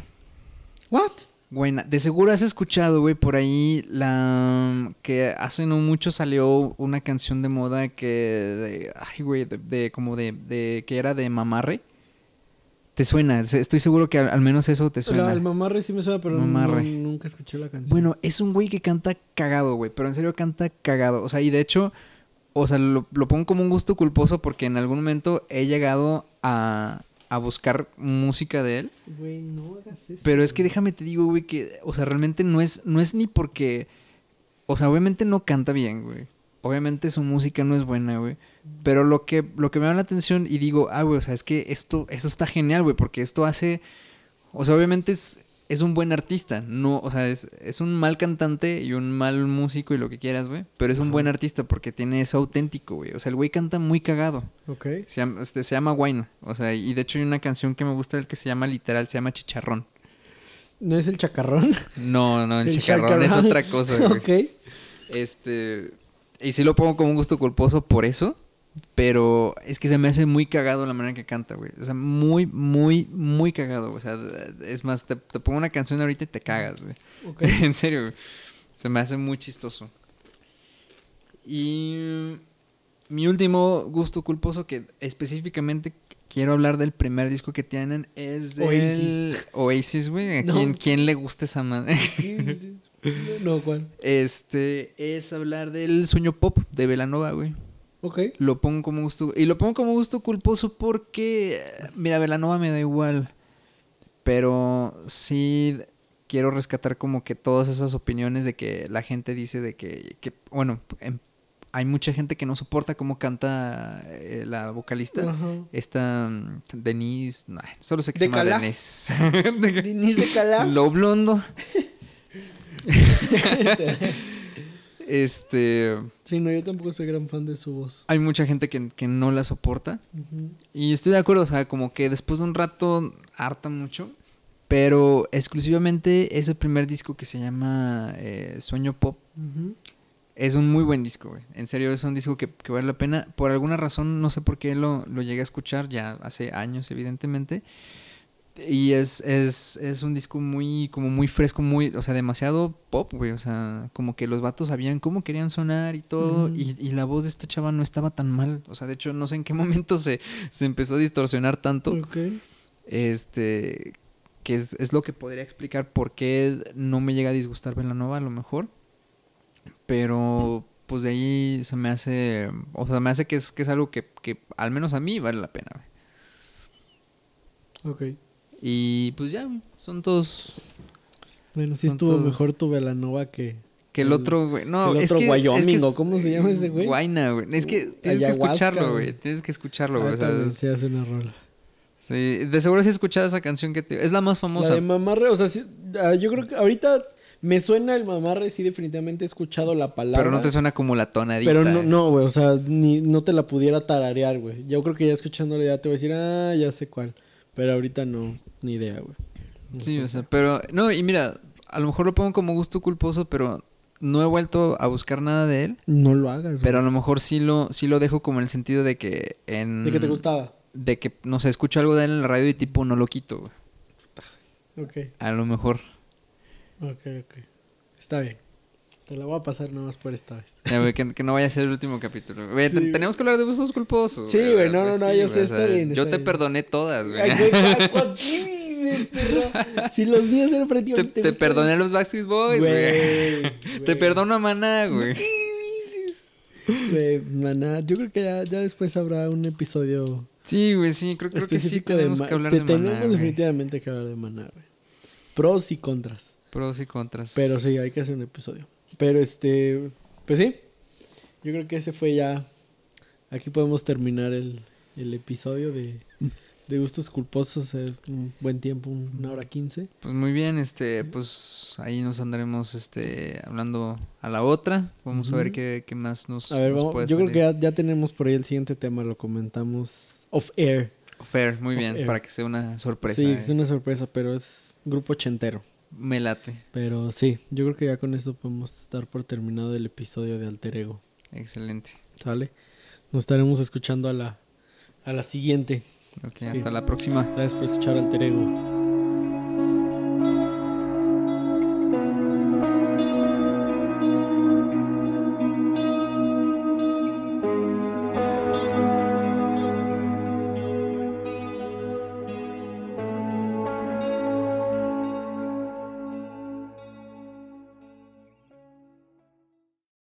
¿What? Guaina. De seguro has escuchado, güey, por ahí la... Que hace no mucho salió una canción de moda que... de- ay, güey, de, de- como de, de... Que era de mamarre. ¿Te suena? Estoy seguro que al, al menos eso te suena. La- el mamarre sí me suena, pero no- nunca escuché la canción. Bueno, es un güey que canta cagado, güey. Pero en serio canta cagado. O sea, y de hecho, o sea, lo, lo pongo como un gusto culposo porque en algún momento he llegado a, a buscar música de él. Güey, no hagas eso. Pero es que déjame te digo, güey, que, o sea, realmente no es, no es ni porque, o sea, obviamente no canta bien, güey. Obviamente su música no es buena, güey. Pero lo que, lo que me llama la atención y digo, ah, güey, o sea, es que esto, eso está genial, güey, porque esto hace, o sea, obviamente es, es un buen artista, no, o sea, es, es un mal cantante y un mal músico y lo que quieras, güey. Pero es un buen artista porque tiene eso auténtico, güey. O sea, el güey canta muy cagado. Ok. Se llama, este, se llama Guayna. O sea, y de hecho hay una canción que me gusta del que se llama literal, se llama Chicharrón. ¿No es el chacarrón? No, no, el, El chicharrón es otra cosa, güey. [LAUGHS] ok. Este. Y sí lo pongo como un gusto culposo por eso. Pero es que se me hace muy cagado la manera que canta, güey. O sea, muy, muy, muy cagado. O sea, es más, te, te pongo una canción ahorita y te cagas, güey. [LAUGHS] En serio, güey. Se me hace muy chistoso. Y mi último gusto culposo que específicamente quiero hablar del primer disco que tienen es del Oasis. Oasis, güey. ¿A No. quién, quién le gusta esa madre? [LAUGHS] No, ¿cuál? Este es hablar del sueño pop de Velanova, güey. Ok. Lo pongo como gusto. Y lo pongo como gusto culposo porque, mira, Velanova me da igual. Pero sí quiero rescatar como que todas esas opiniones de que la gente dice de que, que bueno, em- hay mucha gente que no soporta cómo canta eh, la vocalista. Ajá. Esta mm, Denise, no, solo sé que ¿De se llama? Denise. De- [LAUGHS] Denise de Calaf. Lo blondo. [LAUGHS] [LAUGHS] este, Sí, no, yo tampoco soy gran fan de su voz. hay mucha gente que, que no la soporta. Y estoy de acuerdo, o sea, como que después de un rato harta mucho. Pero exclusivamente ese primer disco que se llama eh, Sueño Pop es un muy buen disco, güey. En serio, es un disco que, que vale la pena. Por alguna razón, no sé por qué lo, lo llegué a escuchar ya hace años, evidentemente. Y es, es, es un disco muy, como muy fresco, muy, o sea, demasiado pop, güey. O sea, como que los vatos sabían cómo querían sonar y todo. Y, y la voz de esta chava no estaba tan mal. O sea, de hecho, no sé en qué [LAUGHS] momento se, se empezó a distorsionar tanto. Ok. Este, que es, es lo que podría explicar por qué no me llega a disgustar Velanova a lo mejor. Pero pues de ahí se me hace, o sea, me hace que es, que es algo que, que al menos a mí vale la pena. güey. Ok. Y pues ya, son todos... Bueno, sí estuvo todos. mejor tu Velanova que... Que el El- otro, güey. No, que el es otro que. Wyoming, es que es- ¿o cómo se llama ese güey? Guayna, güey. Es que tienes que escucharlo, güey. Tienes que escucharlo, güey. Ah, O sea, también es- se hace una rola. sí, de seguro sí has escuchado esa canción que te. Es la más famosa. La de mamarre, o sea, sí, ah, yo creo que ahorita me suena el mamarre, sí, definitivamente he escuchado la palabra. pero no te suena como la tonadita. Pero no, no, güey, o sea, ni, no te la pudiera tararear, güey. Yo creo que ya escuchándole ya te voy a decir, ah, ya sé cuál. Pero ahorita no, ni idea, güey. Sí, o sea, pero. No, y mira, a lo mejor lo pongo como gusto culposo, pero no he vuelto a buscar nada de él. No lo hagas, Pero a lo mejor sí lo, sí lo dejo como en el sentido de que en. ¿De que te gustaba? De que, no sé, escucho algo de él en la radio y tipo no lo quito, güey. Ok, A lo mejor. ok, ok. Está bien. Te la voy a pasar nomás por esta vez. [LAUGHS] Ya, güey, que, que no vaya a ser el último capítulo. Güey, Sí, tenemos que hablar de gustos culposos. Sí, güey, no, Pues no, no, sí, yo sé, está bien, Yo te perdoné todas, güey. [LAUGHS] Si los míos eran ti, Te, ¿te perdoné a los Backstreet Boys, güey. [LAUGHS] Te perdono a Maná, güey. ¿Qué dices? Maná. Yo creo que ya, ya después habrá un episodio Sí, güey, sí, creo, creo que sí tenemos que hablar de Maná, Tenemos definitivamente que hablar de Maná, güey. Pros y contras. Pros y contras. Pero sí, hay que hacer un episodio. Pero este, pues sí. Yo creo que ese fue ya. Aquí podemos terminar el, el episodio de, de gustos culposos. eh, un buen tiempo, una hora quince. Pues muy bien, este, pues ahí nos andaremos este hablando a la otra. Vamos a ver qué, qué más nos, A ver, nos vamos, puede yo creo que salir. ya, ya tenemos por ahí el siguiente tema, lo comentamos off air. Fair, muy bien, para que sea una sorpresa. sí, eh. es una sorpresa, pero es grupo ochentero. Me late. Pero sí, yo creo que ya con esto podemos dar por terminado el episodio de Alter Ego. Excelente. ¿Sale? Nos estaremos escuchando a la, a la siguiente. Ok, hasta la próxima. Gracias por escuchar Alter Ego.